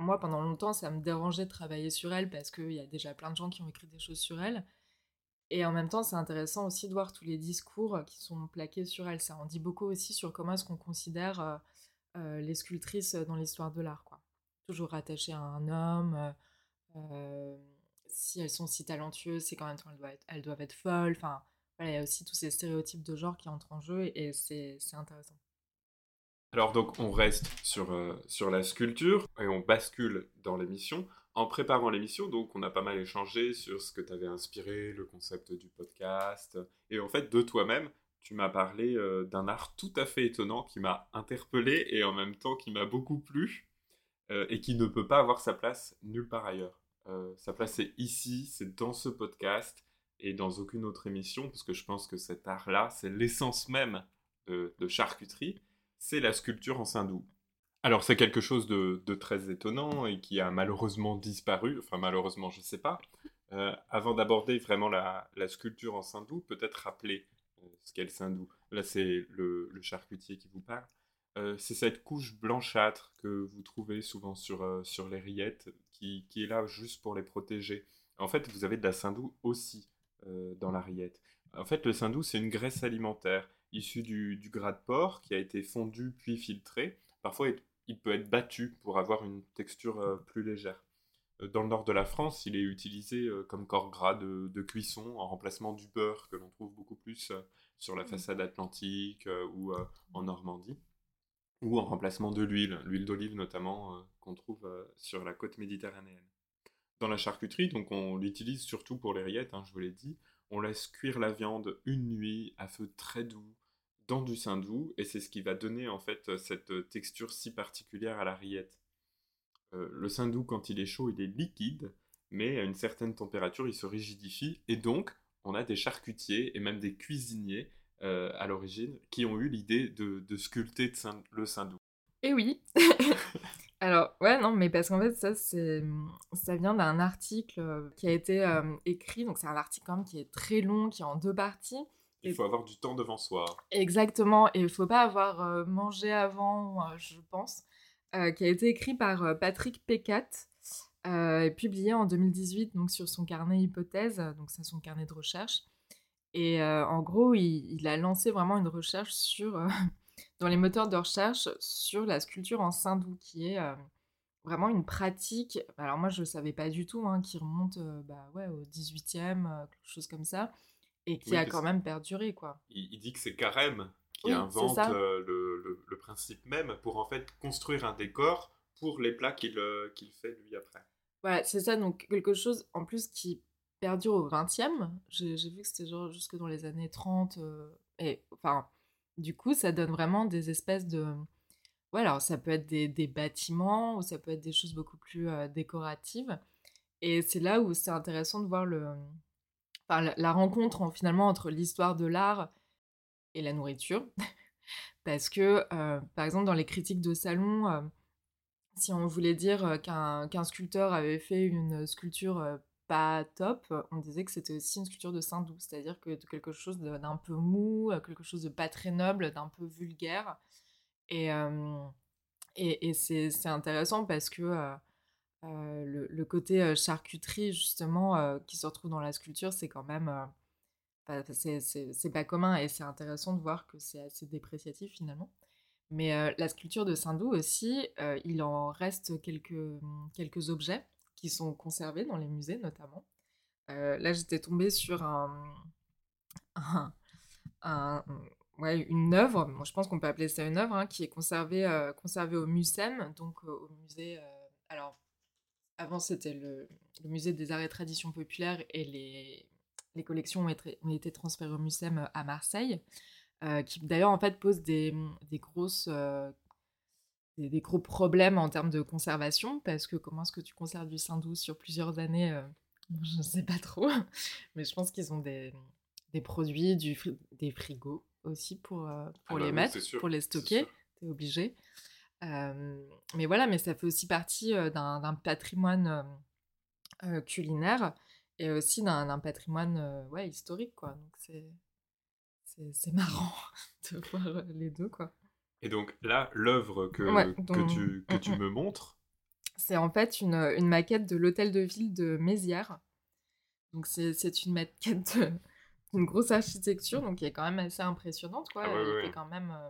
moi pendant longtemps ça me dérangeait de travailler sur elle parce qu'il y a déjà plein de gens qui ont écrit des choses sur elle, et en même temps, c'est intéressant aussi de voir tous les discours euh, qui sont plaqués sur elle. Ça en dit beaucoup aussi sur comment est-ce qu'on considère euh, euh, les sculptrices dans l'histoire de l'art, quoi. Toujours rattachées à un homme. si elles sont si talentueuses, c'est qu'en même temps doivent être, elles doivent être folles. Enfin, voilà, il y a aussi tous ces stéréotypes de genre qui entrent en jeu et c'est intéressant. Alors donc on reste sur, euh, sur la sculpture et on bascule dans l'émission. En préparant l'émission, donc on a pas mal échangé sur ce que t'avais inspiré, le concept du podcast. Et en fait, de toi-même, tu m'as parlé euh, d'un art tout à fait étonnant qui m'a interpellé et en même temps qui m'a beaucoup plu euh, et qui ne peut pas avoir sa place nulle part ailleurs. Sa place est ici, c'est dans ce podcast et dans aucune autre émission parce que je pense que cet art-là, c'est l'essence même de charcuterie, c'est la sculpture en saindoux. Alors c'est quelque chose de, très étonnant et qui a malheureusement disparu, enfin malheureusement je sais pas. Euh, avant d'aborder vraiment la, sculpture en saindoux, peut-être rappeler euh, ce qu'est le saindoux. Là c'est le, charcutier qui vous parle. Euh, c'est cette couche blanchâtre que vous trouvez souvent sur, les rillettes qui, est là juste pour les protéger. En fait, vous avez de la saindoux aussi dans la rillette. En fait, le saindoux, c'est une graisse alimentaire issue du, du gras de porc qui a été fondu puis filtré. Parfois, il, il peut être battu pour avoir une texture euh, plus légère. Euh, Dans le nord de la France, il est utilisé euh, comme corps gras de, de cuisson en remplacement du beurre que l'on trouve beaucoup plus euh, sur la façade atlantique ou en Normandie ou en remplacement de l'huile, l'huile d'olive notamment, qu'on trouve sur la côte méditerranéenne. Dans la charcuterie, donc on l'utilise surtout pour les rillettes, hein, je vous l'ai dit, on laisse cuire la viande une nuit à feu très doux dans du saindoux, et c'est ce qui va donner en fait cette texture si particulière à la rillette. Euh, le saindoux, quand il est chaud, il est liquide, mais à une certaine température, il se rigidifie, et donc on a des charcutiers et même des cuisiniers euh, à l'origine qui ont eu l'idée de, sculpter le saindoux. Et oui. Alors, ouais, non, mais parce qu'en fait, ça, ça vient d'un article euh, qui a été euh, écrit. Donc, c'est un article quand même qui est très long, qui est en deux parties. Il faut avoir du temps devant soi. Exactement. Et il faut pas avoir euh, mangé avant, euh, je pense. euh, qui a été écrit par Patrick Pécat et publié en 2018 donc, sur son carnet hypothèse. Donc, c'est son carnet de recherche. Et en gros, il, il a lancé vraiment une recherche sur, dans les moteurs de recherche sur la sculpture en saindoux, qui est vraiment une pratique. Alors moi, je ne savais pas du tout, hein, qui remonte bah, ouais, au 18e, euh, quelque chose comme ça, et qui Oui, a quand même perduré, quoi. Il, il dit que c'est Carême qui Oui, invente euh, le, le- le principe même pour en fait construire un décor pour les plats qu'il euh, qu'il fait lui après. Voilà, c'est ça, donc quelque chose en plus qui perdure au 20e. J'ai vu que c'était genre jusque dans les années 30. euh, et enfin, du coup, ça donne vraiment des espèces de. Alors ça peut être des, des bâtiments ou ça peut être des choses beaucoup plus euh, décoratives. Et c'est là où c'est intéressant de voir le, la, rencontre en- finalement entre l'histoire de l'art et la nourriture. Parce que, euh, par exemple, dans les critiques de salon, euh, si on voulait dire euh, qu'un sculpteur avait fait une sculpture pas top, on disait que c'était aussi une sculpture de saindoux, c'est-à-dire que quelque chose d'un peu mou, quelque chose de pas très noble, d'un peu vulgaire. Et, et, et c'est intéressant parce que euh, le, côté euh, charcuterie, justement, euh, qui se retrouve dans la sculpture, c'est quand même... euh, c'est pas commun et c'est intéressant de voir que c'est assez dépréciatif finalement. Mais la sculpture de Saint-Doux aussi, il en reste quelques, quelques objets qui sont conservés dans les musées notamment. Là, j'étais tombée sur un, une œuvre, bon, je pense qu'on peut appeler ça une œuvre, hein, qui est conservée, conservée au MUSEM, donc au musée. alors, avant, c'était le, le musée des arts et traditions populaires et les, les collections ont été, ont été transférées au MUSEM à Marseille, euh, qui d'ailleurs en fait pose des, des grosses. euh, des, des gros problèmes en termes de conservation, parce que comment est-ce que tu conserves du saindoux sur plusieurs années euh, Je ne sais pas trop, mais je pense qu'ils ont des, des produits, du, des frigos aussi pour, euh, pour Ah bah les oui, mettre, pour les stocker, t'es obligé. Euh, mais voilà, mais ça fait aussi partie euh, d'un patrimoine euh, culinaire et aussi d'un patrimoine ouais, historique, quoi. Donc c'est marrant de voir les deux, quoi. Et donc là, l'œuvre que, Ouais, que tu, que tu Mm, mm. me montres, C'est en fait une, une maquette de l'hôtel de ville de Mézières. Donc c'est une maquette d'une grosse architecture, donc qui est quand même assez impressionnante, quoi. Ah ouais, ouais, quand même... euh,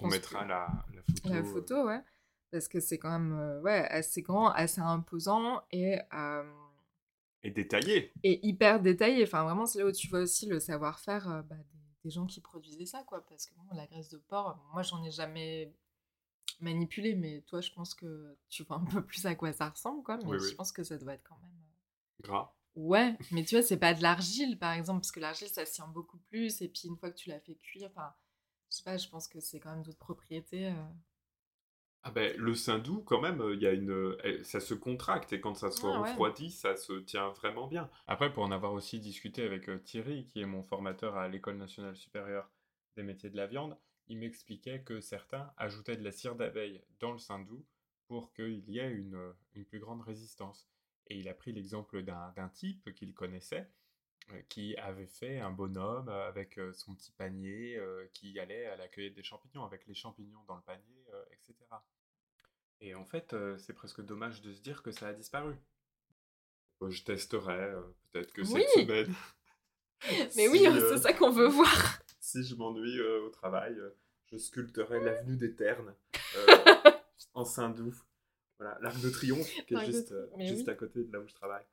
on, mettra que- la, la photo. la euh, photo, ouais. Parce que c'est quand même euh, ouais, assez grand, assez imposant et, euh, Et détaillée. et hyper détaillé. Enfin, vraiment, c'est là où tu vois aussi le savoir-faire euh, bah, des, gens qui produisaient ça, quoi. Parce que bon, la graisse de porc, moi, j'en ai jamais manipulé, mais toi, je pense que tu vois un peu plus à quoi ça ressemble, quoi. Mais Oui, je oui. pense que ça doit être quand même. euh, Gras. Ouais, mais tu vois, c'est pas de l'argile, par exemple, parce que l'argile, ça se tient beaucoup plus. Et puis, une fois que tu l'as fait cuire, enfin, sais pas, je pense que c'est quand même d'autres propriétés. euh. Ah ben, le saindoux, quand même, il y a une, elle- ça se contracte et quand ça se Ah ouais. refroidit, ça se tient vraiment bien. Après, pour en avoir aussi discuté avec euh, Thierry, qui est mon formateur à l'École nationale supérieure des métiers de la viande, il m'expliquait que certains ajoutaient de la cire d'abeille dans le saindoux pour qu'il y ait une, euh, une plus grande résistance. Et il a pris l'exemple d'un type qu'il connaissait, euh, qui avait fait un bonhomme euh, avec euh, son petit panier, euh, qui allait à la cueillette des champignons, avec les champignons dans le panier, etc. Et en fait, c'est presque dommage de se dire que ça a disparu. Je testerai, peut-être que Oui. cette semaine. Mais oui, si, c'est ça qu'on veut voir. si je m'ennuie au travail, je sculpterai l'avenue des Ternes euh, en Saint-Doux. Voilà, l'arc de triomphe qui est juste, juste oui. à côté de là où je travaille.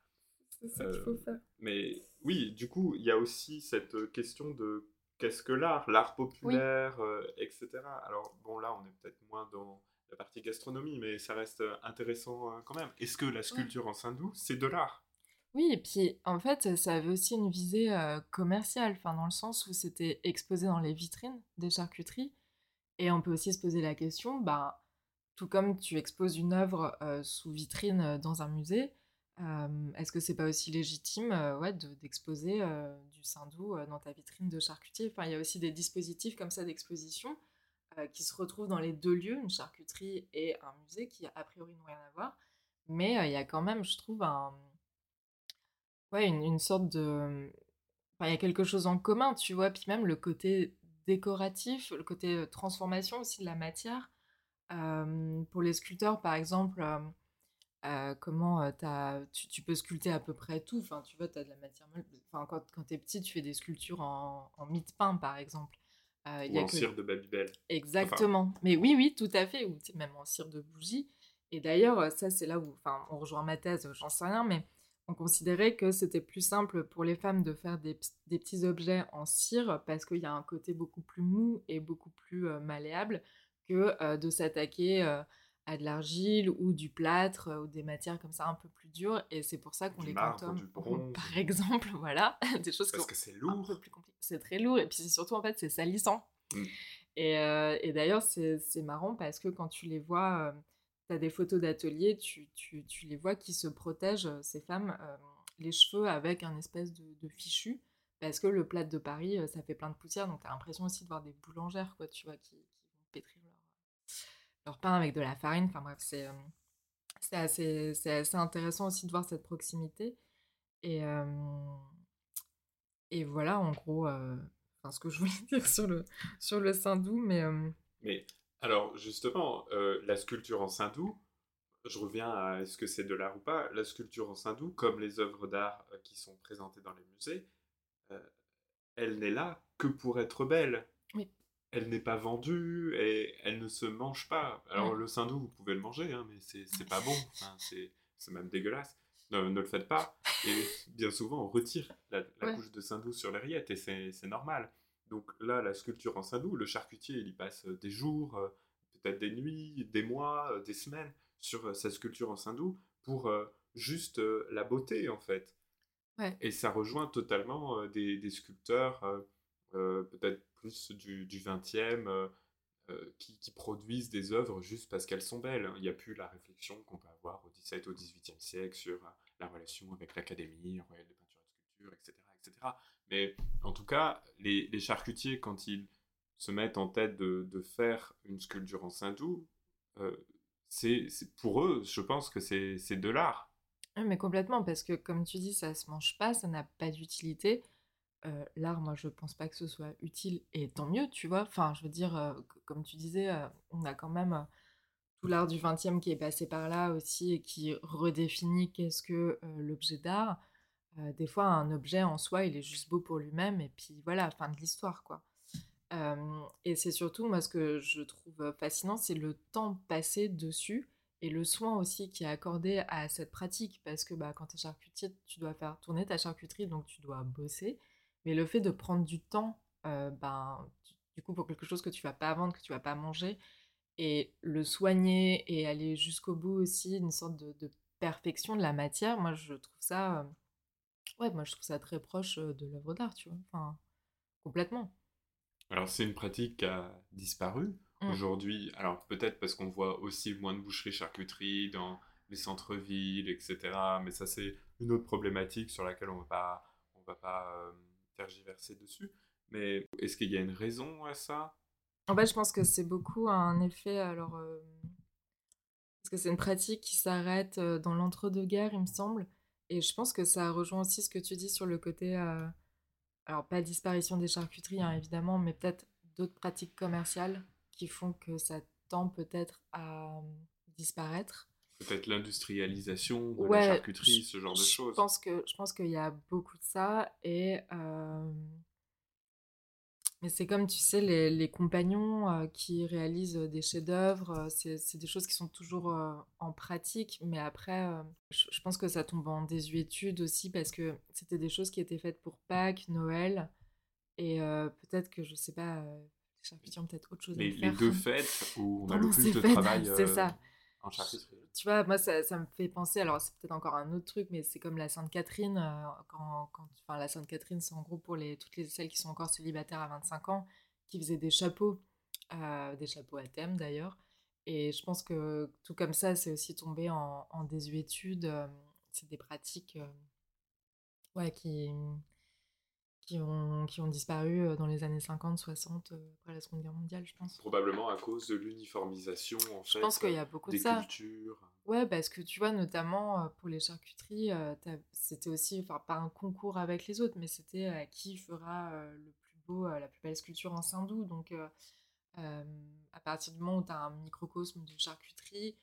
C'est ça qu'il faut faire. Mais oui, du coup, il y a aussi cette question de qu'est-ce que l'art, l'art populaire, euh, etc. Alors, bon, là, on est peut-être moins dans la partie gastronomie, mais ça reste intéressant euh, quand même. Est-ce que la sculpture en saindoux, c'est de l'art? Oui, et puis en fait, ça avait aussi une visée euh, commerciale, enfin dans le sens où c'était exposé dans les vitrines des charcuteries. Et on peut aussi se poser la question, bah, tout comme tu exposes une œuvre sous vitrine dans un musée, est-ce que c'est pas aussi légitime ouais, de- d'exposer euh, du saindoux euh, dans ta vitrine de charcutier? Enfin, il y a aussi des dispositifs comme ça d'exposition qui se retrouvent dans les deux lieux, une charcuterie et un musée qui a priori n'ont rien à voir. Mais il y a quand même, je trouve, ouais, une, une sorte de... Enfin, il y a quelque chose en commun, tu vois, puis même le côté décoratif, le côté transformation aussi de la matière. Pour les sculpteurs, par exemple, comment t'as- tu, tu peux sculpter à peu près tout. Enfin, tu vois, tu as de la matière molle. Enfin, quand, quand tu es petit, tu fais des sculptures en, en mie de pain, par exemple. Euh, y Ou a en que- cire de Babybel Exactement. Mais oui, oui, tout à fait. Ou même en cire de bougie. Et d'ailleurs, ça, c'est là où, enfin, on rejoint ma thèse, j'en sais rien, mais on considérait que c'était plus simple pour les femmes de faire des, petits objets en cire parce qu'il y a un côté beaucoup plus mou et beaucoup plus euh, malléable que euh, de s'attaquer à de l'argile ou du plâtre euh, ou des matières comme ça un peu plus dures. Et c'est pour ça qu'on les marbre, quantum, du bronze. par exemple, voilà, des choses Parce que c'est lourd. C'est très lourd et puis surtout en fait c'est salissant. Mm. Et, euh, et d'ailleurs c'est c'est marrant parce que quand tu les vois, tu as des photos d'atelier, tu, tu, tu les vois qui se protègent, euh, ces femmes, euh, les cheveux avec un espèce de, de fichu parce que le plâtre de Paris euh, ça fait plein de poussière donc tu as l'impression aussi de voir des boulangères quoi, tu vois, qui, qui pétrir leur, pain avec de la farine. Enfin bref, c'est euh, assez, assez intéressant aussi de voir cette proximité. Et, euh, et voilà, en gros, euh, enfin, ce que je voulais dire sur le, sur le Saint-Doux, mais Mais alors, justement, la sculpture en saindoux, je reviens à est-ce que c'est de l'art ou pas. La sculpture en saindoux, comme les œuvres d'art qui sont présentées dans les musées, euh, elle n'est là que pour être belle. Oui. Elle n'est pas vendue et elle ne se mange pas. Alors, le saindoux, vous pouvez le manger, hein, mais c'est pas bon. C'est même dégueulasse. Ne, ne le faites pas. Et bien souvent, on retire la, la Ouais. couche de saindoux sur les rillettes et c'est normal. Donc là, la sculpture en saindoux, le charcutier, il y passe euh, des jours, euh, peut-être des nuits, des mois, euh, des semaines sur euh, sa sculpture en saindoux pour juste la beauté, en fait. Ouais. Et ça rejoint totalement des, des sculpteurs, peut-être plus du, du 20e, euh, euh, qui, qui produisent des œuvres juste parce qu'elles sont belles. Il n'y a plus la réflexion qu'on peut avoir au 17 au 18e siècle sur euh, la relation avec l'Académie royale de peinture et de sculpture, etc. etc. Mais en tout cas, les, les charcutiers, quand ils se mettent en tête de, de faire une sculpture en saindoux, euh, c'est pour eux, je pense que c'est de l'art. ouais, mais complètement, parce que comme tu dis, ça se mange pas, ça n'a pas d'utilité. Euh, L'art, moi, je pense pas que ce soit utile, et tant mieux, tu vois. Enfin, je veux dire, euh, comme tu disais, euh, on a quand même tout l'art du 20e qui est passé par là aussi et qui redéfinit qu'est-ce que l'objet d'art. Des fois, un objet en soi, il est juste beau pour lui-même, et puis voilà, fin de l'histoire, quoi. Et c'est surtout, moi, ce que je trouve fascinant, c'est le temps passé dessus et le soin aussi qui est accordé à cette pratique. Parce que bah, quand tu es charcutier, tu dois faire tourner ta charcuterie, donc tu dois bosser. Mais le fait de prendre du temps ben, du coup, pour quelque chose que tu vas pas vendre, que tu vas pas manger, et le soigner et aller jusqu'au bout aussi, une sorte de, perfection de la matière, moi je trouve ça, ouais, moi je trouve ça très proche de l'œuvre d'art, tu vois, enfin, complètement. Alors c'est une pratique qui a disparu mmh. aujourd'hui, alors peut-être parce qu'on voit aussi moins de boucherie-charcuterie dans les centres-villes, etc. Mais ça c'est une autre problématique sur laquelle on ne va pas, on va pas tergiverser dessus. Mais est-ce qu'il y a une raison à ça? En fait, je pense que c'est beaucoup un effet. Alors, euh, parce que c'est une pratique qui s'arrête euh, dans l'entre-deux-guerres, il me semble. Et je pense que ça rejoint aussi ce que tu dis sur le côté. Euh, alors, pas disparition des charcuteries, hein, évidemment, mais peut-être d'autres pratiques commerciales qui font que ça tend peut-être à disparaître. Peut-être l'industrialisation de la charcuterie, ce genre de choses. Je pense que je pense qu'il y a beaucoup de ça et mais c'est comme, tu sais, les, les compagnons euh, qui réalisent des chefs-d'œuvre, euh, c'est des choses qui sont toujours euh, en pratique, mais après, je, pense que ça tombe en désuétude aussi parce que c'était des choses qui étaient faites pour Pâques, Noël, et peut-être que, je sais pas, les charcutiers ont peut-être autre chose les, à faire. Les deux fêtes où on a le plus de travail. c'est ça tu vois, moi, ça, ça, me fait penser, alors c'est peut-être encore un autre truc, mais c'est comme la Sainte-Catherine, euh, quand, quand, enfin, la Sainte-Catherine, c'est en gros pour les, toutes les, celles qui sont encore célibataires à 25 ans, qui faisaient des chapeaux, euh, des chapeaux à thème d'ailleurs. Et je pense que tout comme ça, c'est aussi tombé en, en désuétude. Euh, c'est des pratiques ouais, qui, qui ont, qui ont disparu euh, dans les années 50, 60, euh, après la Seconde Guerre mondiale, je pense. Probablement à cause de l'uniformisation, en fait. Je pense qu'il y a beaucoup des de ça. cultures. Ouais, parce que tu vois, notamment euh, pour les charcuteries, c'était aussi, enfin, pas un concours avec les autres, mais c'était qui fera le plus beau, la plus belle sculpture en Saint-Doux. Donc, à partir du moment où tu as un microcosme de charcuterie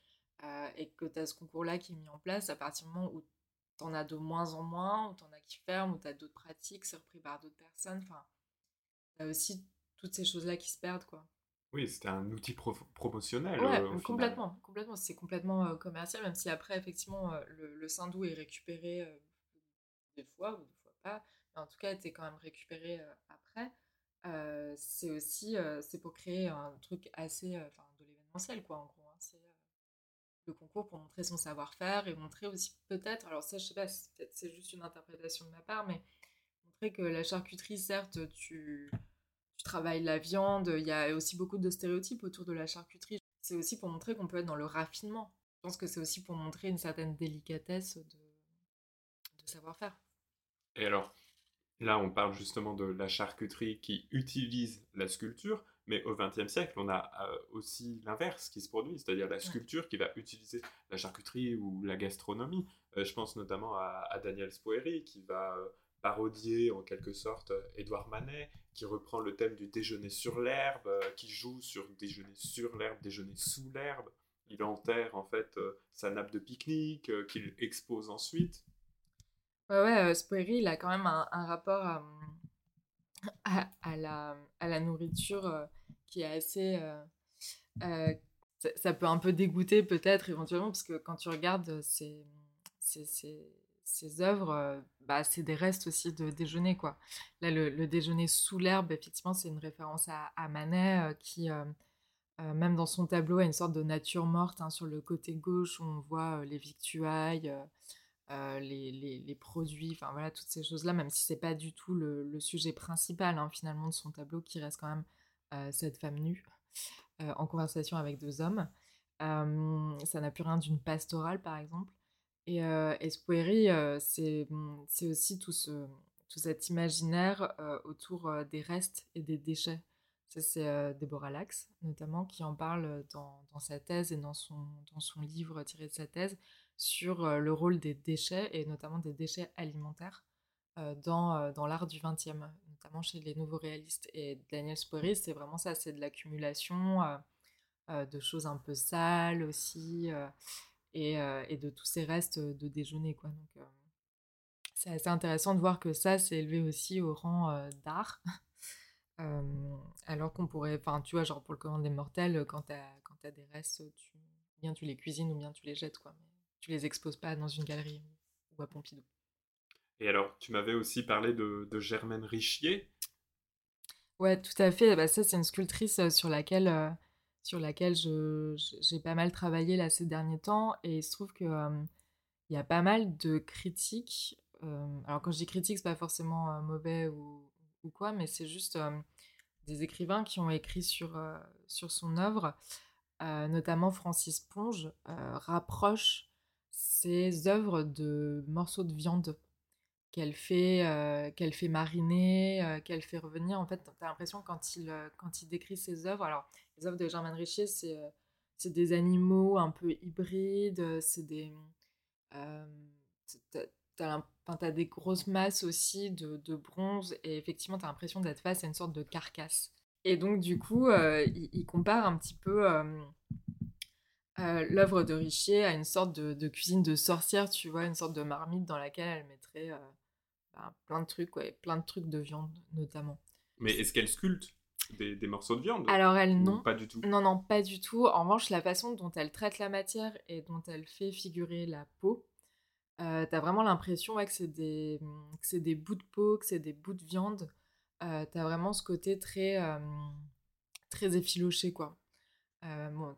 et que tu as ce concours-là qui est mis en place, à partir du moment où t'en as de moins en moins, ou t'en as qui ferment, ou t'as d'autres pratiques, c'est repris par d'autres personnes. Enfin, t'as aussi toutes ces choses-là qui se perdent, quoi. Oui, c'était un outil promotionnel. Ouais, euh, complètement, complètement. C'est complètement euh, commercial, même si après, effectivement, euh, le, le Saint-Doux est récupéré des fois, ou des fois pas, mais en tout cas, était quand même récupéré après. c'est aussi, c'est pour créer un truc assez, enfin, de l'événementiel, quoi, en gros. Le concours pour montrer son savoir-faire et montrer aussi peut-être, alors ça je sais pas, c'est juste une interprétation de ma part, mais montrer que la charcuterie, certes, tu, tu travailles la viande, il y a aussi beaucoup de stéréotypes autour de la charcuterie. C'est aussi pour montrer qu'on peut être dans le raffinement. Je pense que c'est aussi pour montrer une certaine délicatesse de savoir-faire. Et alors, là on parle justement de la charcuterie qui utilise la sculpture, mais au XXe siècle, on a euh, aussi l'inverse qui se produit, c'est-à-dire la sculpture qui va utiliser la charcuterie ou la gastronomie. Euh, je pense notamment à, Daniel Spoeri qui va euh, parodier en quelque sorte Édouard Manet, qui reprend le thème du déjeuner sur l'herbe, qui joue sur déjeuner sur l'herbe, déjeuner sous l'herbe. Il enterre en fait sa nappe de pique-nique qu'il expose ensuite. Ouais, ouais, Spoeri, il a quand même un, un rapport à la, à la nourriture euh, qui est assez... Euh, euh, ça, peut un peu dégoûter peut-être éventuellement, parce que quand tu regardes ces, ces, ces, œuvres, bah, c'est des restes aussi de déjeuner. Quoi. Là, le, déjeuner sous l'herbe, effectivement, c'est une référence à, Manet, qui, même dans son tableau, a une sorte de nature morte. Hein, sur le côté gauche, on voit les victuailles, euh, les, les, produits, enfin voilà, toutes ces choses-là, même si c'est pas du tout le, sujet principal hein, finalement de son tableau, qui reste quand même euh, cette femme nue euh, en conversation avec deux hommes. ça n'a plus rien d'une pastorale, par exemple. Et Espoiri, c'est aussi tout, ce, tout cet imaginaire autour des restes et des déchets. C'est Déborah Lax, notamment, qui en parle dans, dans, sa thèse et dans son, dans son livre tiré de sa thèse, sur le rôle des déchets, et notamment des déchets alimentaires, dans, dans l'art du XXe, notamment chez les nouveaux réalistes. Et Daniel Sporis, c'est vraiment ça, c'est de l'accumulation de choses un peu sales aussi, et, et, de tous ces restes de déjeuner. Quoi. Donc, c'est assez intéressant de voir que ça s'est élevé aussi au rang d'art. alors qu'on pourrait, enfin, tu vois, genre pour le commun des mortels, quand tu as, des restes, tu, bien tu les cuisines ou bien tu les jettes, quoi tu les exposes pas dans une galerie ou à Pompidou. Et alors, tu m'avais aussi parlé de, Germaine Richier. Ouais, tout à fait. Bah, ça, c'est une sculptrice euh, sur laquelle, euh, sur laquelle j'ai pas mal travaillé là ces derniers temps. Et il se trouve que, euh, il y a pas mal de critiques. euh, alors, quand je dis critique, c'est pas forcément euh, mauvais ou, ou quoi, mais c'est juste euh, des écrivains qui ont écrit sur, euh, sur son œuvre, euh, notamment Francis Ponge, euh, rapproche ses œuvres de morceaux de viande qu'elle fait, qu'elle fait mariner, qu'elle fait revenir. En fait, tu as l'impression quand il, quand il décrit ses œuvres, alors les œuvres de Germaine Richier, c'est c'est des animaux un peu hybrides, c'est des... L'im- enfin, t'as des grosses masses aussi de, de bronze et effectivement, tu as l'impression d'être face à une sorte de carcasse. Et donc, du coup, il compare un petit peu euh, l'œuvre de Richier à une sorte de, de cuisine de sorcière, tu vois, une sorte de marmite dans laquelle elle mettrait euh, ben, plein de trucs, ouais, plein de trucs de viande notamment. Mais est-ce qu'elle sculpte des, des morceaux de viande? Alors, elle, non. Pas du tout? Non, non, pas du tout. En revanche, la façon dont elle traite la matière et dont elle fait figurer la peau, euh, t'as vraiment l'impression ouais, que c'est des, que c'est des bouts de peau, que c'est des bouts de viande. Euh, t'as vraiment ce côté très, euh, très effiloché, quoi. Bon,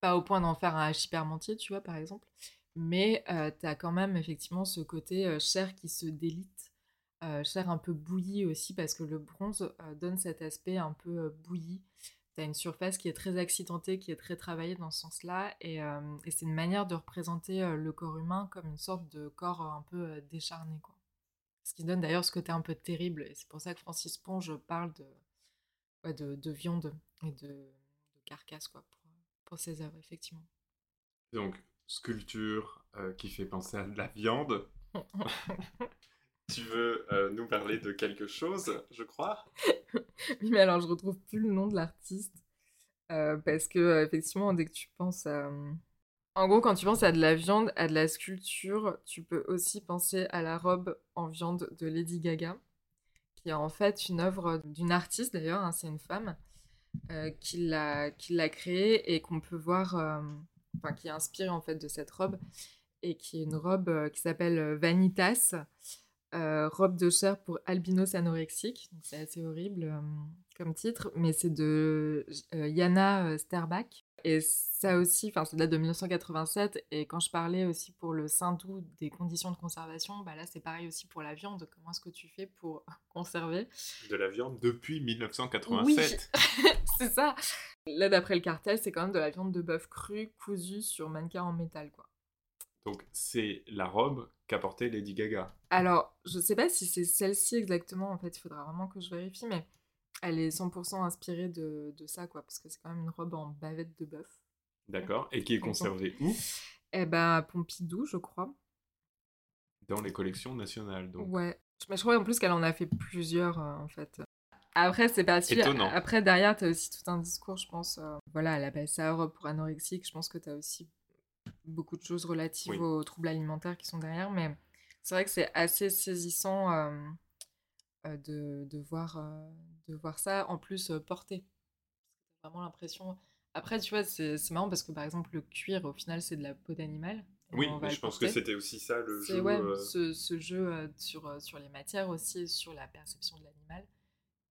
pas au point d'en faire un hachis tu vois, par exemple. Mais euh, t'as quand même effectivement ce côté chair qui se délite, chair un peu bouillie aussi, parce que le bronze donne cet aspect un peu bouilli. T'as une surface qui est très accidentée, qui est très travaillée dans ce sens-là, et, c'est une manière de représenter le corps humain comme une sorte de corps un peu décharné, quoi. Ce qui donne d'ailleurs ce côté un peu terrible, et c'est pour ça que Francis Ponge parle de, de, de viande et de, carcasse, quoi, pour ses œuvres, effectivement. Donc, sculpture euh, qui fait penser à de la viande. Tu veux euh, nous parler de quelque chose, je crois? Oui, mais alors je retrouve plus le nom de l'artiste. euh, parce que, effectivement, dès que tu penses à. En gros, quand tu penses à de la viande, à de la sculpture, tu peux aussi penser à la robe en viande de Lady Gaga, qui est en fait une œuvre d'une artiste d'ailleurs, hein, c'est une femme, euh, qui l'a créée et qu'on peut voir. euh, Enfin, qui est inspirée en fait de cette robe, et qui est une robe euh, qui s'appelle Vanitas robe de chair pour albinos anorexiques. Donc, C'est assez horrible comme titre, mais c'est de Yana Sterbach. Et ça aussi, enfin, ça date de 1987. Et quand je parlais aussi pour le Saint-Doux des conditions de conservation, bah là, c'est pareil aussi pour la viande. Comment est-ce que tu fais pour conserver? De la viande depuis 1987. C'est ça. Là, d'après le cartel, c'est quand même de la viande de bœuf crue, cousue sur mannequin en métal, quoi. Donc, c'est la robe qu'a portée Lady Gaga. Alors, je sais pas si c'est celle-ci exactement, en fait, il faudra vraiment que je vérifie, mais elle est 100% inspirée de, de ça, quoi, parce que c'est quand même une robe en bavette de bœuf. D'accord Et qui est conservée où? Eh ben, à Pompidou, je crois. Dans les collections nationales. Donc, Ouais. Mais je crois en plus qu'elle en a fait plusieurs, euh, en fait. Après, c'est pas si... Étonnant. Après, derrière, t'as aussi tout un discours, je pense. euh, Voilà, elle appelle ça robe pour anorexique. Je pense que t'as aussi beaucoup de choses relatives Oui. aux troubles alimentaires qui sont derrière, mais c'est vrai que c'est assez saisissant euh, de, de voir, euh, de voir ça, en plus euh, porté. T'as vraiment l'impression... Après, tu vois, c'est c'est marrant parce que, par exemple, le cuir, au final, c'est de la peau d'animal. Oui, mais je pense porter. que c'était aussi ça le C'est jeu. ouais, euh, ce, ce jeu euh, sur, euh, sur les matières aussi, sur la perception de l'animal.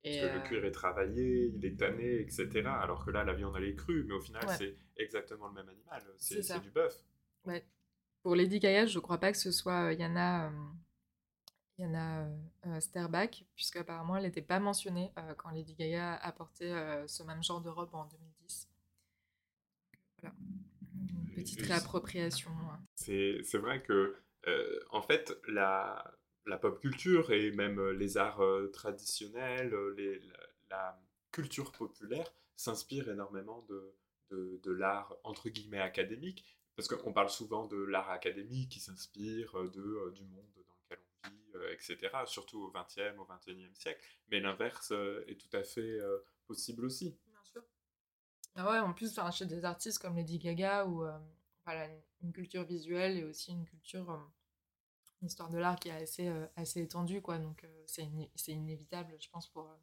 Et, Parce que le euh, cuir est travaillé, il est tanné, etc. Alors que là, la viande, elle est crue, mais au final, Ouais. c'est exactement le même animal. C'est C'est c'est du bœuf. ouais. Pour Lady Gaga, je crois pas que ce soit euh, Yana, euh, Yana euh, euh, Sterbach, puisqu'apparemment elle n'était pas mentionnée euh, quand Lady Gaga a porté euh, ce même genre de robe en 2010. Voilà. Une petite Et- réappropriation. C'est c'est vrai que, en fait, la, la pop culture et même les arts traditionnels, les- la, la culture populaire s'inspirent énormément de, de, de l'art entre guillemets académique, parce qu'on parle souvent de l'art académique qui s'inspire de, du monde dans lequel on vit, euh, etc., surtout au XXe, au XXIe siècle, mais l'inverse euh, est tout à fait euh, possible aussi. Bien sûr. Ah ouais, en plus, enfin, chez des artistes comme Lady Gaga, où euh, voilà, une, culture visuelle et aussi une culture, euh, une histoire de l'art qui est assez, euh, assez étendue, quoi. Donc, euh, c'est iné- c'est inévitable, je pense, pour, euh,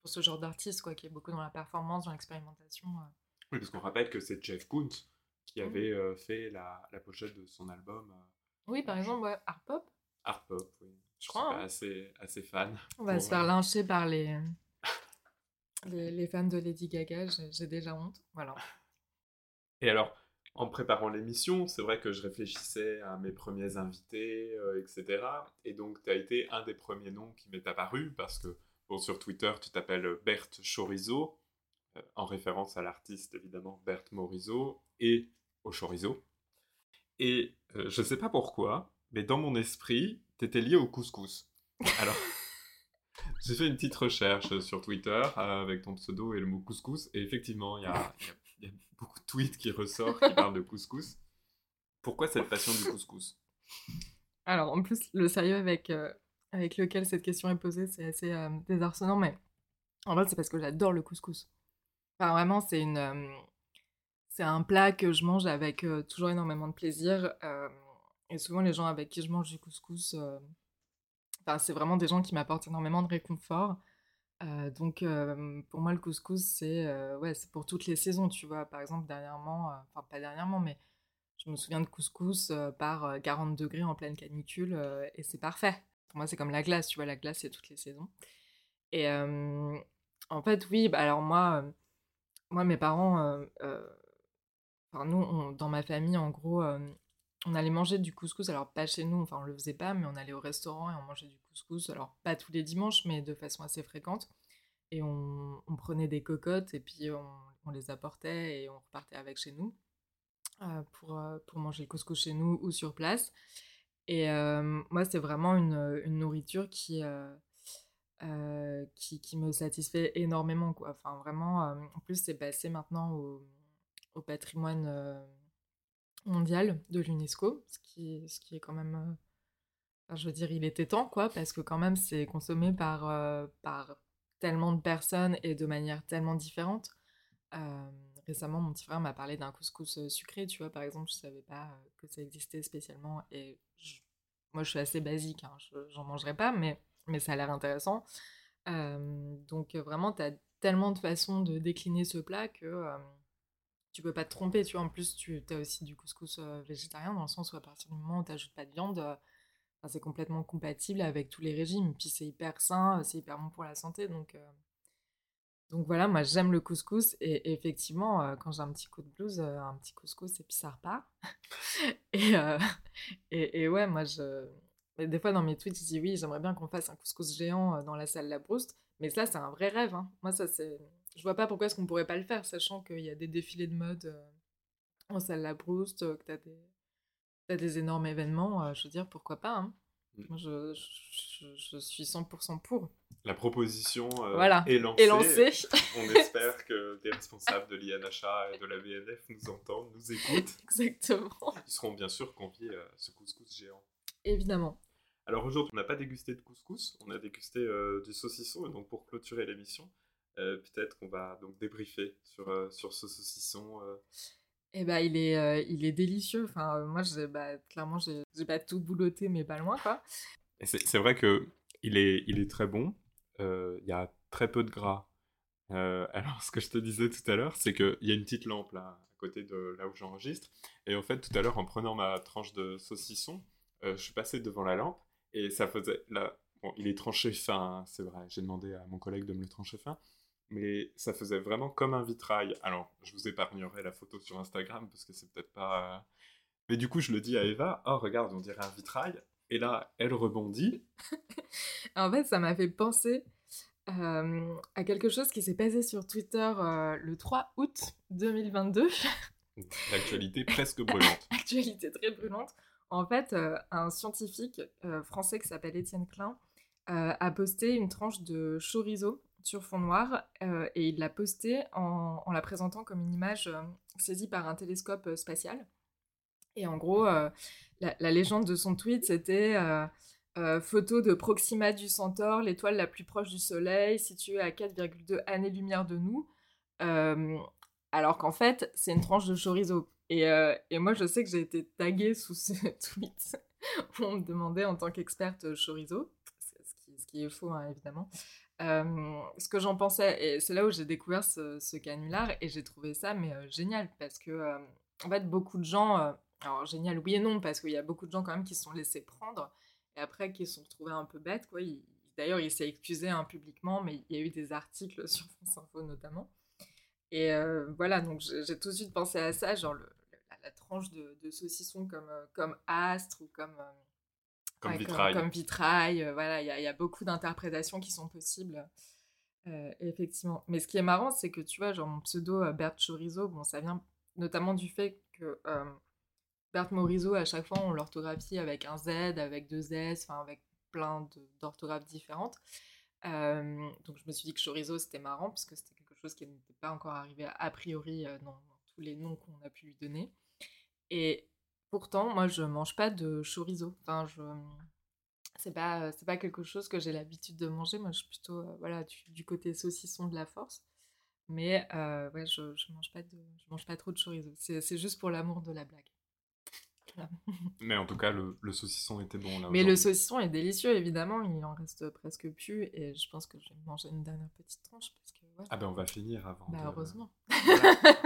pour ce genre d'artiste, quoi, qui est beaucoup dans la performance, dans l'expérimentation. euh. Oui, parce qu'on rappelle que c'est Jeff Koons qui Mhm. avait euh, fait la, la pochette de son album euh, Oui, par exemple, ouais, art pop. Art Pop. Oui. Je crois, suis pas assez, assez fan. On va pour, se faire euh, lyncher par les, Les, les fans de Lady Gaga, j'ai déjà honte. Voilà. Et alors, en préparant l'émission, c'est vrai que je réfléchissais à mes premiers invités, euh, etc. Et donc, tu as été un des premiers noms qui m'est apparu parce que, bon, sur Twitter, tu t'appelles Berthe Chorizo, euh, en référence à l'artiste, évidemment, Berthe Morisot, et au chorizo. Et euh, je sais pas pourquoi, mais dans mon esprit, tu étais lié au couscous. Alors, j'ai fait une petite recherche sur Twitter euh, avec ton pseudo et le mot couscous, et effectivement, il y a, il y a- il y a beaucoup de tweets qui ressortent qui parlent de couscous. Pourquoi cette passion du couscous? Alors, en plus, le sérieux avec, euh, avec lequel cette question est posée, c'est assez euh, désarçonnant, mais en fait, c'est parce que j'adore le couscous. Enfin, vraiment, c'est une, euh, c'est un plat que je mange avec toujours énormément de plaisir. Et souvent, les gens avec qui je mange du couscous, euh, enfin, c'est vraiment des gens qui m'apportent énormément de réconfort. Euh, donc, euh, pour moi, le couscous, c'est ouais, pour toutes les saisons, tu vois. Par exemple, dernièrement, enfin, pas dernièrement, mais je me souviens de couscous par euh, 40 degrés en pleine canicule et c'est parfait. Pour moi, c'est comme la glace, tu vois, la glace, c'est toutes les saisons. Et en fait, oui, bah alors moi, moi mes parents, enfin nous, dans ma famille, en gros, on allait manger du couscous. Alors pas chez nous, enfin on le faisait pas, mais on allait au restaurant et on mangeait du couscous. Alors pas tous les dimanches, mais de façon assez fréquente. Et on, prenait des cocottes et puis on, on les apportait et on repartait avec chez nous euh, pour, euh, pour manger le couscous chez nous ou sur place. Et euh, moi, c'est vraiment une, une nourriture qui, qui, qui me satisfait énormément, quoi. Enfin, vraiment, en plus, c'est passé maintenant au, au patrimoine euh, mondial de l'UNESCO, ce qui, ce qui est quand même... euh, je veux dire, il était temps, quoi, parce que quand même, c'est consommé par, euh, par tellement de personnes et de manière tellement différente. Euh, récemment, mon petit frère m'a parlé d'un couscous sucré, tu vois, par exemple, je savais pas que ça existait spécialement. Et je- moi, je suis assez basique, hein, je- j'en mangerai pas, mais, mais ça a l'air intéressant. Donc, vraiment, tu as tellement de façons de décliner ce plat que tu peux pas te tromper, tu vois. En plus, tu as aussi du couscous euh, végétarien, dans le sens où à partir du moment où tu n'ajoutes pas de viande, euh, c'est complètement compatible avec tous les régimes. Puis c'est hyper sain, euh, c'est hyper bon pour la santé, donc. donc voilà, moi j'aime le couscous et effectivement, quand j'ai un petit coup de blues, un petit couscous et puis ça repart. et, et, ouais, moi je. Des fois dans mes tweets, je dis oui, j'aimerais bien qu'on fasse un couscous géant dans la salle Labrouste, mais ça c'est un vrai rêve. hein. Moi ça c'est. Je vois pas pourquoi est-ce qu'on pourrait pas le faire, sachant qu'il y a des défilés de mode euh, en salle Labrouste, euh, que t'as des... t'as des énormes événements, euh, je veux dire, pourquoi pas. hein. Mm. Moi je, je, je suis 100% pour. La proposition euh, Voilà. est lancée. On espère que des responsables de l'INHA et de la BNF nous entendent, nous écoutent. Exactement. Ils seront bien sûr conviés à ce couscous géant. Évidemment. Alors aujourd'hui, on n'a pas dégusté de couscous, on a dégusté euh, du saucisson. Et donc pour clôturer l'émission, peut-être qu'on va donc débriefer sur, euh, sur ce saucisson. euh. Eh ben, il est, euh, il est délicieux. Enfin, euh, moi, j'ai, bah, clairement, j'ai, j'ai pas tout boulotté, mais pas loin, quoi. C'est c'est vrai que il est, il est très bon. Euh, Il y a très peu de gras. Euh, alors, ce que je te disais tout à l'heure, c'est qu'il y a une petite lampe là, à côté de là où j'enregistre. Et en fait, tout à l'heure, en prenant ma tranche de saucisson, euh, je suis passé devant la lampe et ça faisait. Là, bon, il est tranché fin, hein, c'est vrai. J'ai demandé à mon collègue de me le trancher fin. Mais ça faisait vraiment comme un vitrail. Alors, je vous épargnerai la photo sur Instagram parce que c'est peut-être pas. euh, Mais du coup, je le dis à Eva Oh, regarde, on dirait un vitrail. Et là, elle rebondit. En fait, ça m'a fait penser euh, à quelque chose qui s'est passé sur Twitter euh, le 3 août 2022. L'actualité presque brûlante. Actualité très brûlante. En fait, euh, un scientifique français qui s'appelle Étienne Klein a posté une tranche de chorizo sur fond noir euh, et il l'a postée en, la présentant comme une image euh, saisie par un télescope euh, spatial. Et en gros, la, légende de son tweet, c'était photo de Proxima du Centaure, l'étoile la plus proche du Soleil, située à 4,2 années-lumière de nous. Alors qu'en fait, c'est une tranche de chorizo. Et, et moi, je sais que j'ai été taguée sous ce tweet on me demandait en tant qu'experte chorizo, ce qui, ce qui est faux, hein, évidemment, ce que j'en pensais. Et c'est là où j'ai découvert ce, ce canular et j'ai trouvé ça mais génial parce que, en fait, beaucoup de gens. alors, génial, oui et non, parce qu'il y a beaucoup de gens quand même qui se sont laissés prendre et après qui se sont retrouvés un peu bêtes, quoi. D'ailleurs, il s'est excusé hein, publiquement, mais il y a eu des articles sur France Info notamment. Et voilà, donc j'ai tout de suite pensé à ça, genre la, tranche de, saucisson comme, comme astre ou comme, comme, vitrail. comme, vitrail. voilà, il y, y, a beaucoup d'interprétations qui sont possibles. effectivement. Mais ce qui est marrant, c'est que tu vois, genre mon pseudo Bert Chorizo, bon, ça vient notamment du fait que Bert Morisot, à chaque fois, on l'orthographie avec un Z, avec deux S, enfin avec plein d'orthographes différentes. donc je me suis dit que chorizo c'était marrant parce que c'était quelque chose qui n'était pas encore arrivé a priori dans, tous les noms qu'on a pu lui donner. Et pourtant, moi je mange pas de chorizo. Enfin, je c'est pas c'est pas quelque chose que j'ai l'habitude de manger. Moi je suis plutôt voilà du, côté saucisson de la force. Mais ouais, je, je mange pas de je mange pas trop de chorizo. C'est juste pour l'amour de la blague. Mais en tout cas, le, saucisson était bon là. Mais le saucisson est délicieux, évidemment. Il en reste presque plus. Et je pense que je vais manger une dernière petite tranche. Parce que, Ah ben on va finir avant. Bah, heureusement.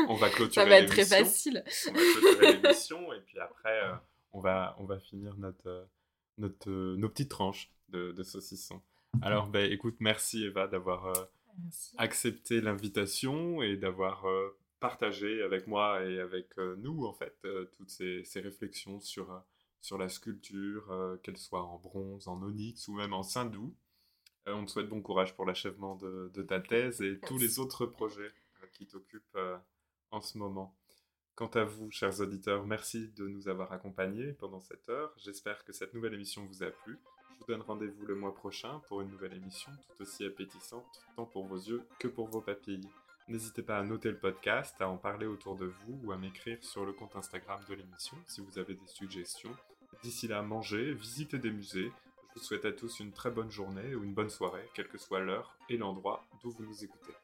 On va clôturer Ça va être très facile. On va clôturer l'émission. et puis après, euh, on, va, on va finir notre, euh, notre, euh, nos petites tranches de, de saucisson. Alors, ben, écoute, merci Eva d'avoir accepté l'invitation et d'avoir partager avec moi et avec nous, en fait, toutes ces, réflexions sur, sur la sculpture, qu'elle soit en bronze, en onyx ou même en saindoux. On te souhaite bon courage pour l'achèvement de, de, ta thèse et tous les autres projets qui t'occupent en ce moment. Quant à vous, chers auditeurs, merci de nous avoir accompagnés pendant cette heure. J'espère que cette nouvelle émission vous a plu. Je vous donne rendez-vous le mois prochain pour une nouvelle émission tout aussi appétissante, tant pour vos yeux que pour vos papilles. N'hésitez pas à noter le podcast, à en parler autour de vous ou à m'écrire sur le compte Instagram de l'émission si vous avez des suggestions. D'ici là, mangez, visitez des musées. Je vous souhaite à tous une très bonne journée ou une bonne soirée, quel que soit l'heure et l'endroit d'où vous nous écoutez.